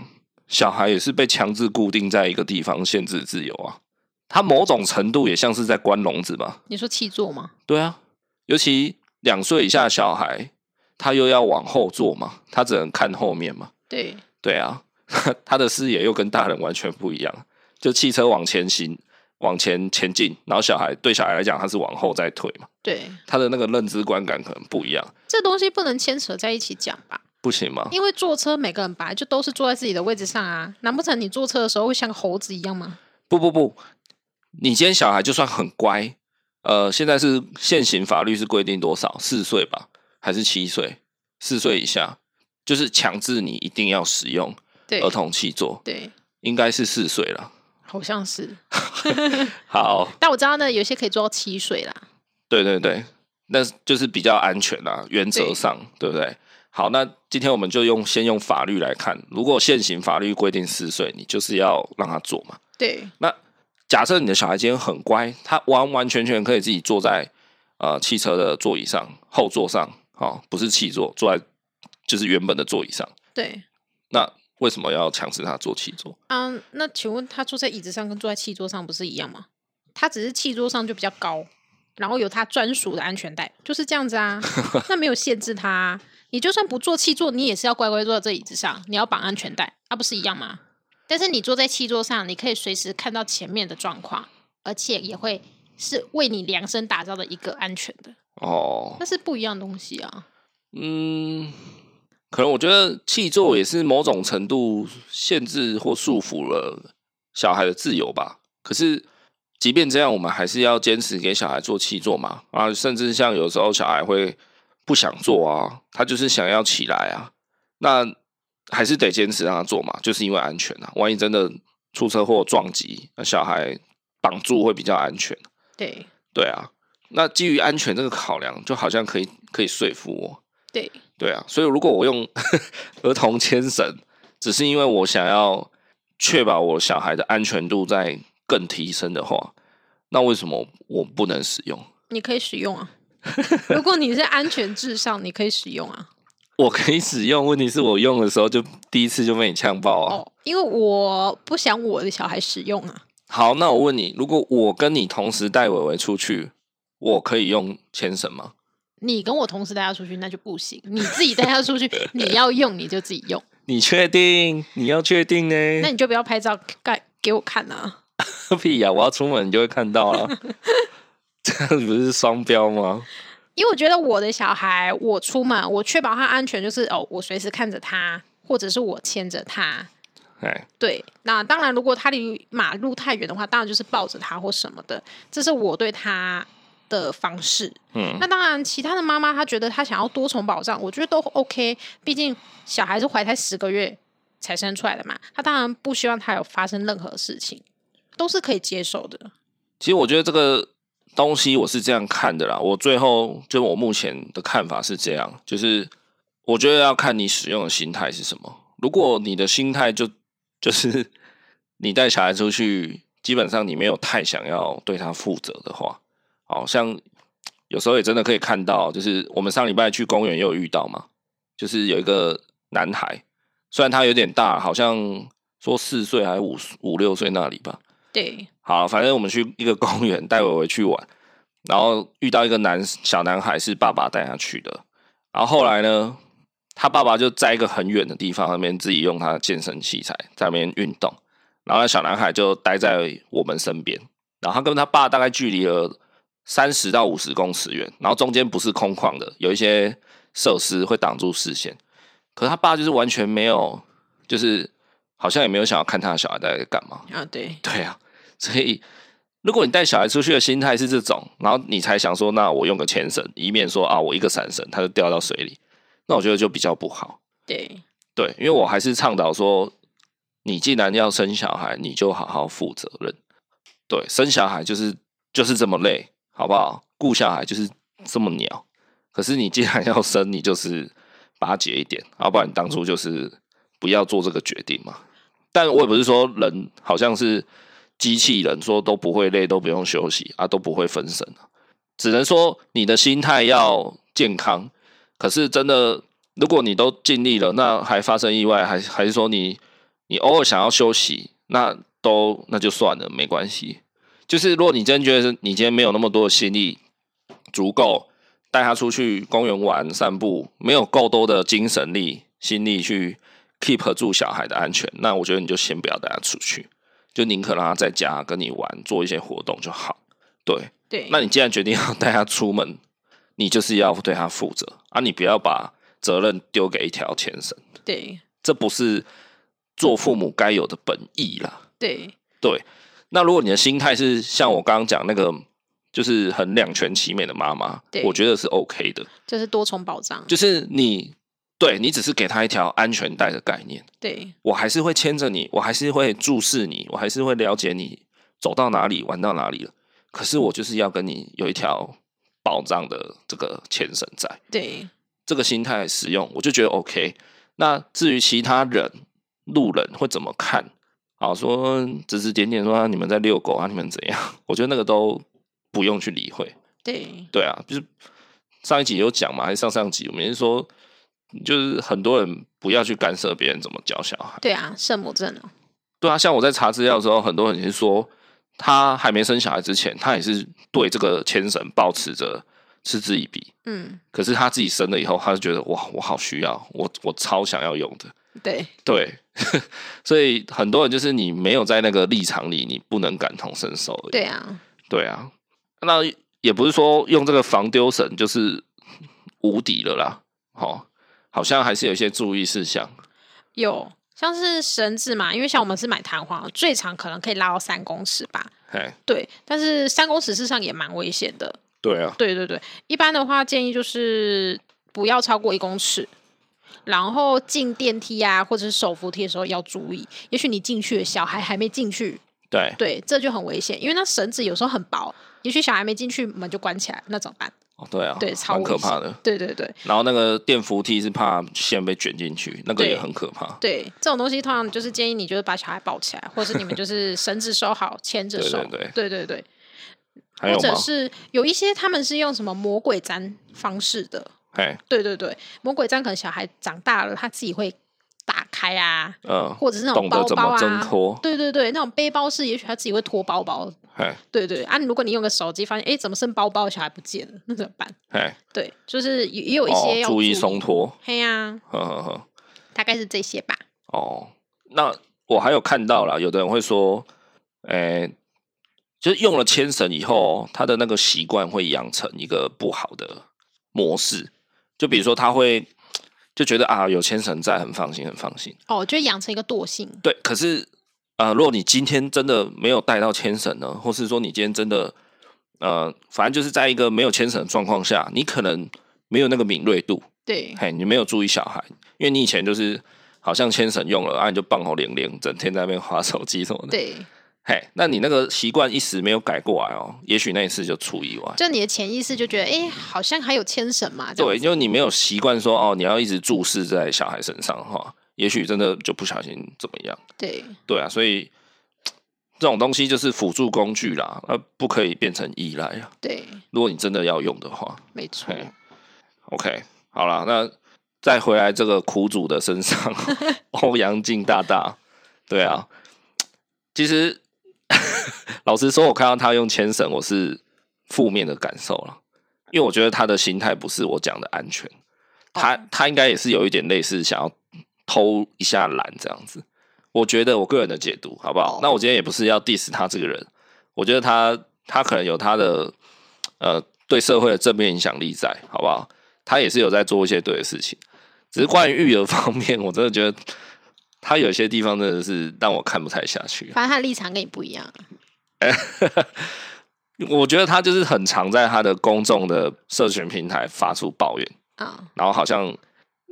小孩也是被强制固定在一个地方，限制自由啊。他某种程度也像是在关笼子吧？你说气座吗？对啊，尤其两岁以下的小孩，他又要往后坐嘛，他只能看后面嘛。对对啊，他的视野又跟大人完全不一样。就汽车往前行，往前前进，然后小孩对小孩来讲，他是往后再退嘛。对，他的那个认知观感可能不一样。这东西不能牵扯在一起讲吧？不行吗？因为坐车每个人本来就都是坐在自己的位置上啊，难不成你坐车的时候会像个猴子一样吗？不不不。你今天小孩就算很乖，呃，现在是现行法律是规定多少？四岁吧，还是七岁？四岁以下就是强制你一定要使用儿童气座，对，应该是四岁了，好像是。好，但我知道呢，有些可以做到七岁啦。对对对，那就是比较安全啦，原则上对，对不对？好，那今天我们就用先用法律来看，如果现行法律规定四岁，你就是要让他做嘛。对，那。假设你的小孩今天很乖，他完完全全可以自己坐在呃汽车的座椅上后座上，哦，不是汽座，坐在就是原本的座椅上。对。那为什么要强制他坐汽座？嗯，那请问他坐在椅子上跟坐在汽座上不是一样吗？他只是汽座上就比较高，然后有他专属的安全带，就是这样子啊。那没有限制他啊，你就算不坐汽座，你也是要乖乖坐在这椅子上，你要绑安全带，那不是一样吗？但是你坐在气座上，你可以随时看到前面的状况，而且也会是为你量身打造的一个安全的哦，那是不一样的东西啊。嗯，可能我觉得气座也是某种程度限制或束缚了小孩的自由吧。可是即便这样，我们还是要坚持给小孩做气座嘛。啊，甚至像有时候小孩会不想做啊，他就是想要起来啊，那。还是得坚持让他做嘛，就是因为安全啊。万一真的出车祸撞击，那小孩绑住会比较安全。对对啊，那基于安全这个考量，就好像可以可以说服我。对对啊，所以如果我用 儿童牵绳，只是因为我想要确保我小孩的安全度在更提升的话，那为什么我不能使用？你可以使用啊，如果你是安全至上，你可以使用啊。我可以使用，问题是我用的时候就第一次就被你呛爆啊！哦，因为我不想我的小孩使用啊。好，那我问你，如果我跟你同时带伟伟出去，我可以用牵绳吗？你跟我同时带他出去，那就不行。你自己带他出去，你要用你就自己用。你确定？你要确定呢？那你就不要拍照盖给我看啊！屁呀、啊！我要出门你就会看到了，这样不是双标吗？因为我觉得我的小孩，我出门我确保他安全，就是哦，我随时看着他，或者是我牵着他。哎，对，那当然，如果他离马路太远的话，当然就是抱着他或什么的，这是我对他的方式。嗯，那当然，其他的妈妈她觉得她想要多重保障，我觉得都 OK。毕竟小孩是怀胎十个月才生出来的嘛，她当然不希望他有发生任何事情，都是可以接受的。其实我觉得这个东西我是这样看的啦，我最后就我目前的看法是这样，就是我觉得要看你使用的心态是什么。如果你的心态就 就是你带小孩出去，基本上你没有太想要对他负责的话，好像有时候也真的可以看到，就是我们上礼拜去公园也有遇到嘛，就是有一个男孩，虽然他有点大，好像说四岁还是五五六岁那里吧。对，好，反正我们去一个公园带伟伟去玩，然后遇到一个男小男孩是爸爸带他去的，然后后来呢，他爸爸就在一个很远的地方那边自己用他的健身器材在那边运动，然后那小男孩就待在我们身边，然后他跟他爸大概距离了三十到五十公尺远，然后中间不是空旷的，有一些设施会挡住视线，可是他爸就是完全没有，就是好像也没有想要看他的小孩在干嘛。啊，对，对啊，所以如果你带小孩出去的心态是这种，然后你才想说，那我用个牵绳，以免说啊我一个闪神他就掉到水里。那我觉得就比较不好。对对，因为我还是倡导说，你既然要生小孩，你就好好负责任。对，生小孩就是就是这么累，好不好？顾小孩就是这么鸟。可是你既然要生，你就是巴结一点，要不然你当初就是不要做这个决定嘛。但我也不是说人好像是机器人，说都不会累，都不用休息啊，都不会分神。只能说你的心态要健康。可是真的，如果你都尽力了，那还发生意外，还还是说你你偶尔想要休息，那都那就算了，没关系。就是如果你真觉得你今天没有那么多的心力足够带他出去公园玩散步，没有够多的精神力心力去 keep 住小孩的安全，那我觉得你就先不要带他出去，就宁可让他在家跟你玩，做一些活动就好。对对，那你既然决定要带他出门。你就是要对他负责啊！你不要把责任丢给一条牵绳。对，这不是做父母该有的本意啦。对对，那如果你的心态是像我刚刚讲那个，就是很两全其美的妈妈，我觉得是 OK 的。就是多重保障，就是你对你只是给他一条安全带的概念。对，我还是会牵着你，我还是会注视你，我还是会了解你走到哪里，玩到哪里了。可是我就是要跟你有一条。保障的这个牵绳在，对这个心态使用，我就觉得 OK。那至于其他人路人会怎么看？啊说指指点点说、啊、你们在遛狗啊，你们怎样？我觉得那个都不用去理会。对对啊，就是上一集有讲嘛，还是上上集我们是说，就是很多人不要去干涉别人怎么教小孩。对啊，圣母症哦。对啊，像我在查资料的时候，很多人也是说。他还没生小孩之前，他也是对这个牵绳保持着嗤之以鼻。嗯，可是他自己生了以后，他就觉得哇，我好需要，我我超想要用的。对对，所以很多人就是你没有在那个立场里，你不能感同身受。对啊，对啊，那也不是说用这个防丢绳就是无敌了啦。好，好像还是有一些注意事项。有。像是绳子嘛，因为像我们是买弹簧，最长可能可以拉到三公尺吧。嘿对，但是三公尺事实上也蛮危险的。对啊，对对对，一般的话建议就是不要超过一公尺，然后进电梯啊或者是手扶梯的时候要注意，也许你进去，小孩还没进去，对对，这就很危险，因为那绳子有时候很薄，也许小孩没进去，门就关起来，那怎么办？哦，对啊，对，超可怕的。对对对，然后那个电扶梯是怕线被卷进去，那个也很可怕。对，对，这种东西通常就是建议你就是把小孩抱起来，或者是你们就是 绳子收好，牵着手。对对对，对对对，或者是有一些他们是用什么魔鬼毡方式的。嘿对对对，魔鬼毡可能小孩长大了他自己会打开啊，嗯，或者是那种包包啊，挣脱。对对对，那种背包式，也许他自己会脱包包。嘿对对啊！如果你用个手机发现，哎，怎么剩包包，小孩不见了，那怎么办？哎对，就是也有一些要、哦、注意松脱。嘿呀、啊，呵呵呵大概是这些吧。哦，那我还有看到了，有的人会说，诶、欸，就是用了牵绳以后，他的那个习惯会养成一个不好的模式。就比如说，他会就觉得啊，有牵绳在，很放心，很放心。哦，就养成一个惰性。对，可是啊、呃，如果你今天真的没有带到牵绳呢，或是说你今天真的呃，反正就是在一个没有牵绳的状况下，你可能没有那个敏锐度。对，嘿，你没有注意小孩，因为你以前就是。好像牵绳用了，啊，你就棒吼连连，整天在那边划手机什么的。对，嘿，那你那个习惯一时没有改过来哦，也许那一次就出意外。就你的潜意识就觉得，哎、欸，好像还有牵绳嘛。对，就你没有习惯说哦，你要一直注视在小孩身上的话，也许真的就不小心怎么样。对，对啊，所以这种东西就是辅助工具啦，而不可以变成依赖啊。对，如果你真的要用的话，没错。OK，好了，那。再回来这个苦主的身上，欧阳靖大大，对啊，其实 老实说，我看到他用牵绳，我是负面的感受了，因为我觉得他的心态不是我讲的安全，他他应该也是有一点类似想要偷一下懒这样子，我觉得我个人的解读好不好？那我今天也不是要 diss 他这个人，我觉得他他可能有他的呃对社会的正面影响力在，好不好？他也是有在做一些对的事情。只是关于育儿方面，我真的觉得他有些地方真的是让我看不太下去。反正他的立场跟你不一样。我觉得他就是很常在他的公众的社群平台发出抱怨啊，然后好像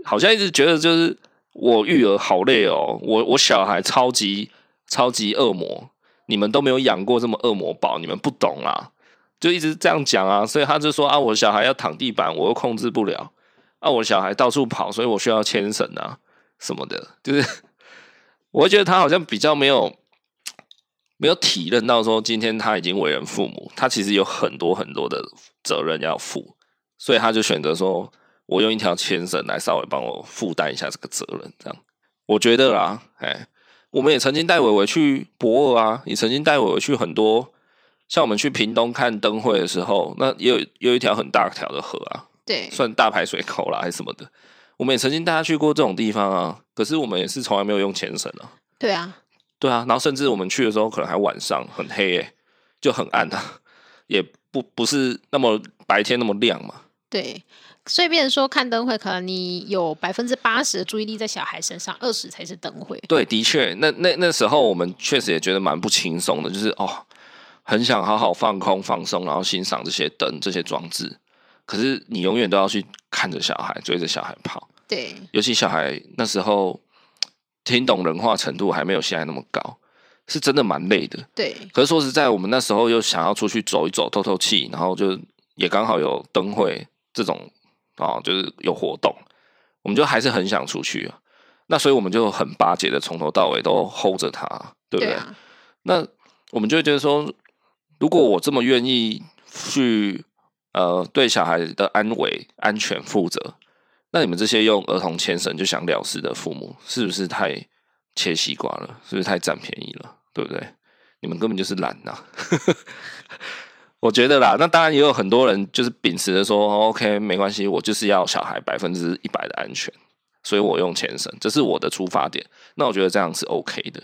好像一直觉得就是我育儿好累哦，我我小孩超级超级恶魔，你们都没有养过这么恶魔宝，你们不懂啊，就一直这样讲啊，所以他就说啊，我小孩要躺地板，我又控制不了。啊，我小孩到处跑，所以我需要牵绳啊，什么的，就是我觉得他好像比较没有没有体认到说，今天他已经为人父母，他其实有很多很多的责任要负，所以他就选择说，我用一条牵绳来稍微帮我负担一下这个责任，这样我觉得啦，哎，我们也曾经带伟伟去博二啊，也曾经带伟伟去很多，像我们去屏东看灯会的时候，那也有有一条很大条的河啊。对，算大排水口啦，还是什么的？我们也曾经带他去过这种地方啊，可是我们也是从来没有用牵绳啊。对啊，对啊，然后甚至我们去的时候，可能还晚上很黑耶、欸，就很暗啊，也不不是那么白天那么亮嘛。对，所以变成说看灯会，可能你有百分之八十的注意力在小孩身上，二十才是灯会。对，的确，那那那时候我们确实也觉得蛮不轻松的，就是哦，很想好好放空放松，然后欣赏这些灯这些装置。可是你永远都要去看着小孩，追着小孩跑。对，尤其小孩那时候听懂人话程度还没有现在那么高，是真的蛮累的。对。可是说实在，我们那时候又想要出去走一走、透透气，然后就也刚好有灯会这种啊，就是有活动，我们就还是很想出去啊。那所以我们就很巴结的从头到尾都 hold 着他，对不对？对啊。那我们就会觉得说，如果我这么愿意去。呃，对小孩的安危、安全负责，那你们这些用儿童牵绳就想了事的父母，是不是太切西瓜了？是不是太占便宜了？对不对？你们根本就是懒呐、啊！我觉得啦，那当然也有很多人就是秉持着说，OK，没关系，我就是要小孩百分之一百的安全，所以我用牵绳，这是我的出发点。那我觉得这样是 OK 的。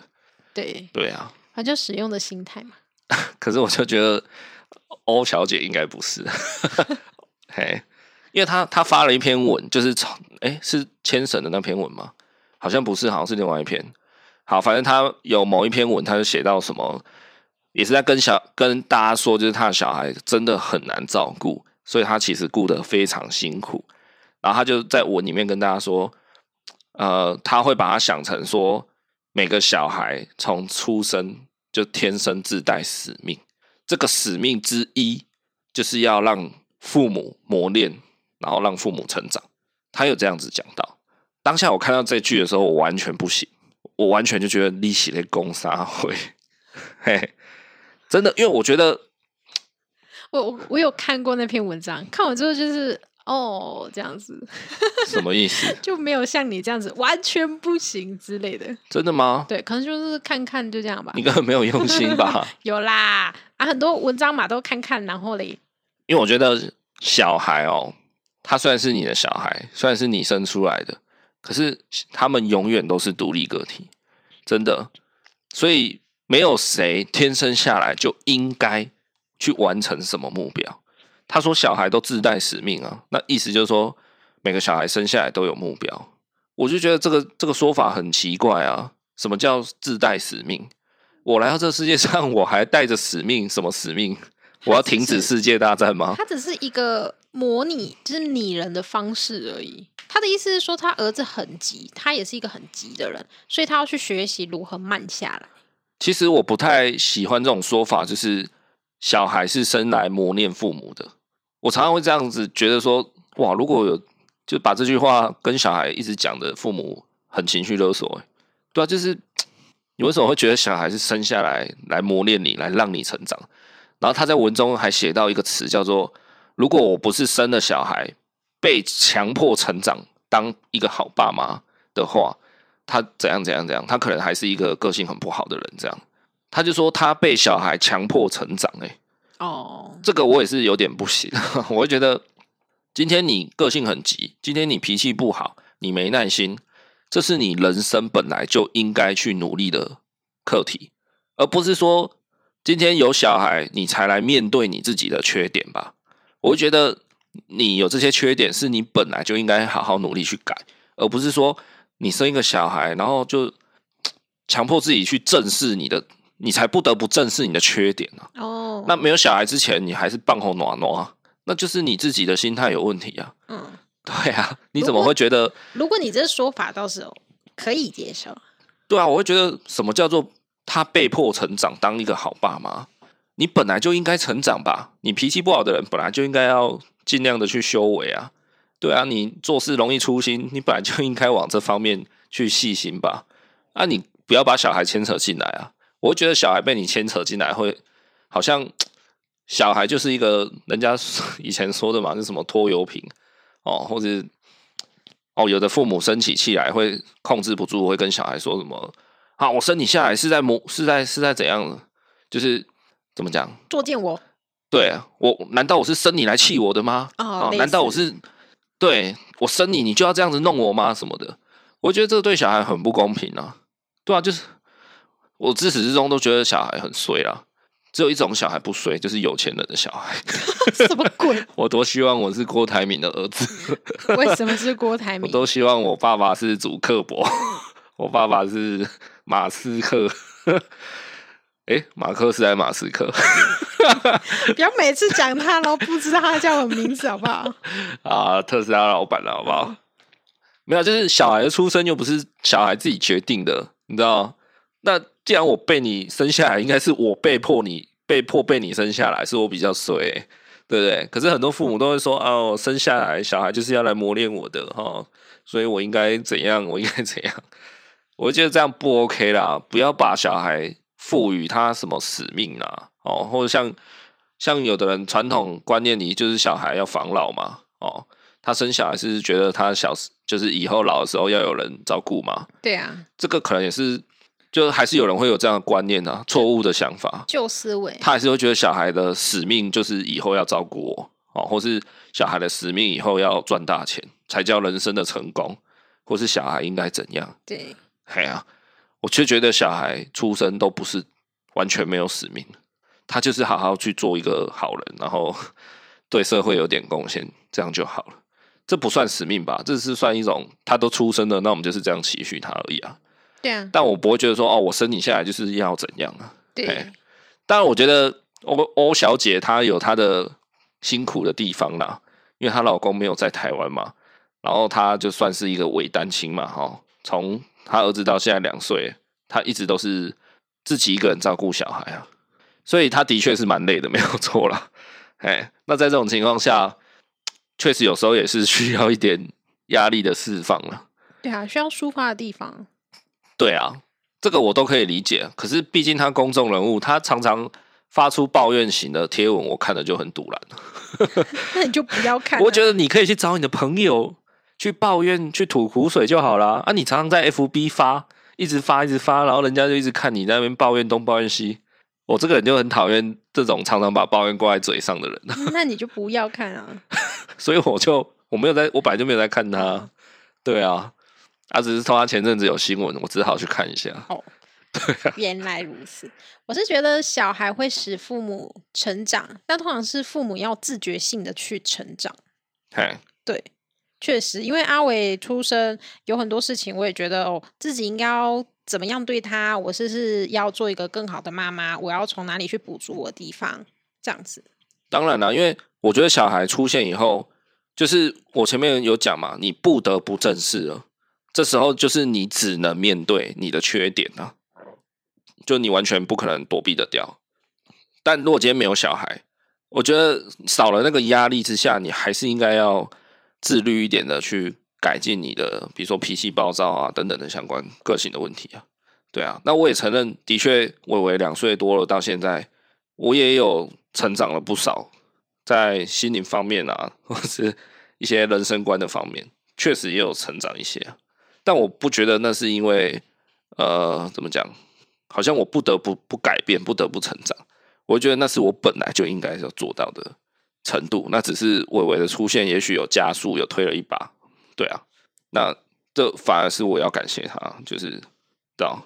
对对啊，他就使用的心态嘛。可是我就觉得。欧小姐应该不是，嘿，因为她她发了一篇文，就是从哎是牵绳的那篇文吗？好像不是，好像是另外一篇。好，反正她有某一篇文，她就写到什么，也是在跟小跟大家说，就是他的小孩真的很难照顾，所以他其实顾得非常辛苦。然后他就在文里面跟大家说，呃，他会把他想成说，每个小孩从出生就天生自带使命。这个使命之一，就是要让父母磨练，然后让父母成长。他有这样子讲到。当下我看到这句的时候，我完全不行，我完全就觉得利息的攻杀会，嘿，真的，因为我觉得，我我我有看过那篇文章，看完之后就是。哦，这样子，什么意思？就没有像你这样子完全不行之类的。真的吗？对，可能就是看看就这样吧。你根本没有用心吧？有啦，啊，很多文章嘛都看看，然后嘞。因为我觉得小孩哦，他虽然是你的小孩，虽然是你生出来的，可是他们永远都是独立个体，真的。所以没有谁天生下来就应该去完成什么目标。他说小孩都自带使命啊，那意思就是说每个小孩生下来都有目标。我就觉得这个这个说法很奇怪啊！什么叫自带使命？我来到这个世界上，我还带着使命？什么使命？我要停止世界大战吗？他只是一个模拟，就是拟人的方式而已。他的意思是说，他儿子很急，他也是一个很急的人，所以他要去学习如何慢下来。其实我不太喜欢这种说法，就是小孩是生来磨练父母的。我常常会这样子觉得说，哇，如果有就把这句话跟小孩一直讲的父母很情绪勒索，对啊，就是你为什么会觉得小孩是生下来来磨练你，来让你成长？然后他在文中还写到一个词叫做：“如果我不是生了小孩，被强迫成长当一个好爸妈的话，他怎样怎样怎样，他可能还是一个个性很不好的人。”这样，他就说他被小孩强迫成长。哎，哦，这个我也是有点不行。我会觉得，今天你个性很急，今天你脾气不好，你没耐心，这是你人生本来就应该去努力的课题，而不是说。今天有小孩，你才来面对你自己的缺点吧？我会觉得你有这些缺点，是你本来就应该好好努力去改，而不是说你生一个小孩，然后就强迫自己去正视你的，你才不得不正视你的缺点啊。哦，那没有小孩之前，你还是放虎暖暖，那就是你自己的心态有问题啊。嗯，对啊，你怎么会觉得？如果，如果你这说法倒是可以接受。对啊，我会觉得什么叫做？他被迫成长，当一个好爸妈。你本来就应该成长吧？你脾气不好的人，本来就应该要尽量的去修为啊。对啊，你做事容易粗心，你本来就应该往这方面去细心吧。啊，你不要把小孩牵扯进来啊！我会觉得小孩被你牵扯进来，会好像小孩就是一个人家以前说的嘛，是什么拖油瓶哦，或者哦，有的父母生起气来会控制不住，会跟小孩说什么。啊，我生你下来是在磨，是在是在怎样？就是怎么讲？作践我？对啊，我难道我是生你来气我的吗？哦，难道我是对我生你，你就要这样子弄我吗？什么的？我觉得这个对小孩很不公平啊！对啊，就是我自始至终都觉得小孩很衰啊。只有一种小孩不衰，就是有钱人的小孩。什么鬼？我多希望我是郭台铭的儿子。为什么是郭台铭？我都希望我爸爸是祖克伯，我爸爸是。马斯克，哎、欸，马克思还是马斯克？不要每次讲他都不知道他叫什么名字，好不好？啊，特斯拉老板了，好不好？没有，就是小孩的出生又不是小孩自己决定的，你知道？那既然我被你生下来，应该是我被迫你被迫被你生下来，是我比较衰，对不对？可是很多父母都会说，哦，生下来小孩就是要来磨练我的哈，所以我应该怎样？我应该怎样？我觉得这样不 OK 啦，不要把小孩赋予他什么使命啦，哦，或者像像有的人传统观念里就是小孩要防老嘛，哦，他生小孩是觉得他小就是以后老的时候要有人照顾嘛，对啊，这个可能也是，就还是有人会有这样的观念啊，错误的想法，旧思维，他还是会觉得小孩的使命就是以后要照顾我，哦，或是小孩的使命以后要赚大钱才叫人生的成功，或是小孩应该怎样，对。哎呀，我却觉得小孩出生都不是完全没有使命，他就是好好去做一个好人，然后 对社会有点贡献，这样就好了。这不算使命吧？这是算一种，他都出生了，那我们就是这样期许他而已啊。对啊。但我不会觉得说，哦，我生你下来就是要怎样啊？对。当然，我觉得欧欧小姐她有她的辛苦的地方啦，因为她老公没有在台湾嘛，然后她就算是一个伪单亲嘛，哈，从。她儿子到现在两岁，她一直都是自己一个人照顾小孩啊，所以他的确是蛮累的，没有错啦。哎，那在这种情况下，确实有时候也是需要一点压力的释放了。对啊，需要抒发的地方。对啊，这个我都可以理解。可是毕竟他公众人物，他常常发出抱怨型的贴文，我看了就很堵然。那你就不要看。我觉得你可以去找你的朋友。去抱怨、去吐苦水就好啦啊！你常常在 FB 发，一直发、一直发，然后人家就一直看你在那边抱怨东抱怨西。我这个人就很讨厌这种常常把抱怨挂在嘴上的人。那你就不要看啊！所以我就我没有在，我本来就没有在看他。对啊，啊，只是他前阵子有新闻，我只好去看一下。哦，对啊，原来如此。我是觉得小孩会使父母成长，但通常是父母要自觉性的去成长。嘿，对，确实，因为阿伟出生有很多事情，我也觉得哦，自己应该要怎么样对他，我是是要做一个更好的妈妈，我要从哪里去补足我的地方，这样子。当然了，因为我觉得小孩出现以后，就是我前面有讲嘛，你不得不正视了。这时候就是你只能面对你的缺点啊，就你完全不可能躲避得掉。但如果今天没有小孩，我觉得少了那个压力之下，你还是应该要自律一点的去改进你的，比如说脾气暴躁啊等等的相关个性的问题啊。对啊，那我也承认，的确，伟伟两岁多了，到现在我也有成长了不少，在心灵方面啊，或是一些人生观的方面，确实也有成长一些啊。但我不觉得那是因为，呃，怎么讲？好像我不得不不改变，不得不成长。我觉得那是我本来就应该要做到的程度。那只是伟伟的出现，也许有加速，有推了一把。对啊，那这反而是我要感谢他，就是这样，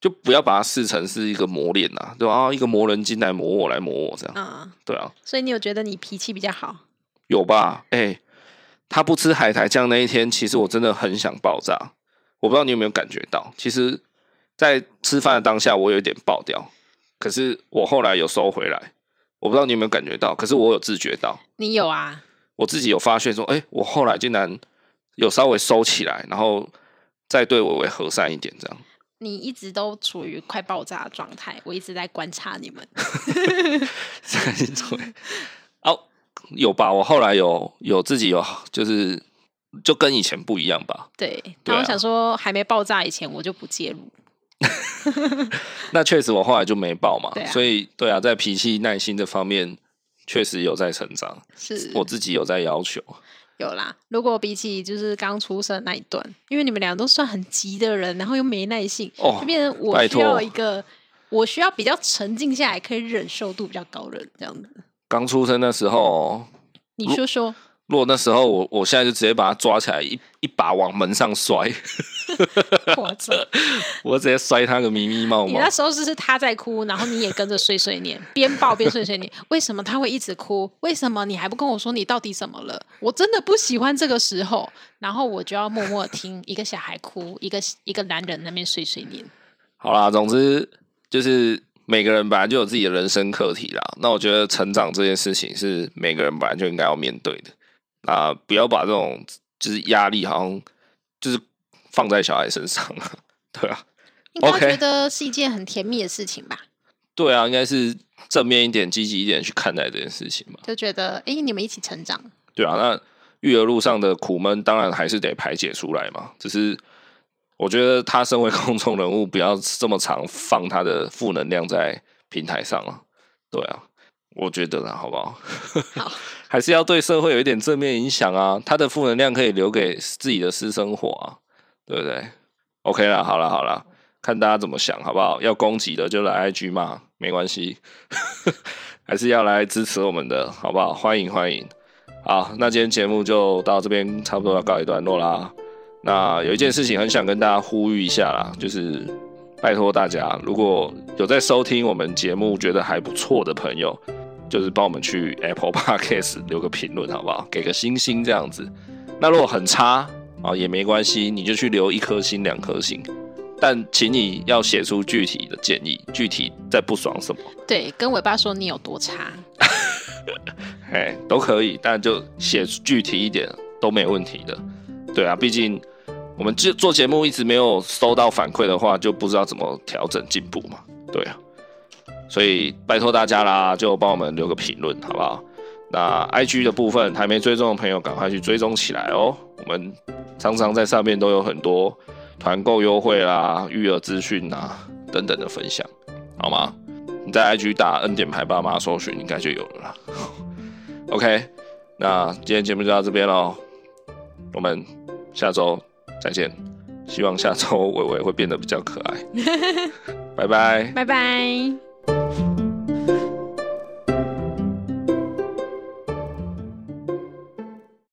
就不要把它视成是一个磨练呐，对吧？啊，一个磨人精来磨我，来磨我这样。嗯，对啊。所以你有觉得你脾气比较好？有吧？哎、欸，他不吃海苔酱那一天，其实我真的很想爆炸。我不知道你有没有感觉到，其实，在吃饭的当下，我有点爆掉，可是我后来有收回来。我不知道你有没有感觉到，可是我有自觉到。你有啊？我自己有发现说，哎、欸，我后来竟然有稍微收起来，然后再对伟伟和善一点，这样。你一直都处于快爆炸的状态，我一直在观察你们。哦，有吧？我后来有有自己有就是。就跟以前不一样吧？对，那我想说，还没爆炸以前，我就不介入。那确实，我后来就没爆嘛。对啊，所以，对啊，在脾气、耐心这方面，确实有在成长。是我自己有在要求。有啦，如果比起就是刚出生那一段，因为你们俩都算很急的人，然后又没耐性，哦，就变成我需要一个，我需要比较沉静下来，可以忍受度比较高的人这样子。刚出生的时候，你说说。如果那时候我我现在就直接把他抓起来一一把往门上摔，我操！我直接摔他个咪咪冒冒。你那时候是是他在哭，然后你也跟着碎碎念，边抱边碎碎念。为什么他会一直哭？为什么你还不跟我说你到底怎么了？我真的不喜欢这个时候，然后我就要默默听一个小孩哭，一个一个男人那边碎碎念。好啦，总之就是每个人本来就有自己的人生课题啦。那我觉得成长这件事情是每个人本来就应该要面对的。啊！不要把这种就是压力，好像就是放在小孩身上，对啊。应该觉得是一件很甜蜜的事情吧？对啊，应该是正面一点、积极一点去看待这件事情嘛。就觉得，哎、欸，你们一起成长。对啊，那育儿路上的苦闷，当然还是得排解出来嘛。只是我觉得他身为 公众人物，不要这么常放他的负能量在平台上了。对啊。我觉得啦，好不好？好，还是要对社会有一点正面影响啊。他的负能量可以留给自己的私生活啊，对不对？OK 啦，好了好了，看大家怎么想，好不好？要攻击的就来 IG 骂，没关系。还是要来支持我们的，好不好？欢迎欢迎。好，那今天节目就到这边，差不多要告一段落啦。那有一件事情很想跟大家呼吁一下啦，就是。拜托大家，如果有在收听我们节目，觉得还不错的朋友，就是帮我们去 Apple Podcast 留个评论，好不好？给个星星这样子。那如果很差啊，也没关系，你就去留一颗星、两颗星。但请你要写出具体的建议，具体在不爽什么？对，跟尾巴说你有多差，哎，都可以，但就写具体一点都没问题的。对啊，毕竟。我们做做节目一直没有收到反馈的话，就不知道怎么调整进步嘛。对啊，所以拜托大家啦，就帮我们留个评论，好不好？那 IG 的部分还没追踪的朋友，赶快去追踪起来哦。我们常常在上面都有很多团购优惠啦、育儿资讯啊等等的分享，好吗？你在 IG 打 N 点牌爸妈搜寻，应该就有了啦。OK，那今天节目就到这边喽，我们下周。再见，希望下周伟伟会变得比较可爱。拜拜，拜拜。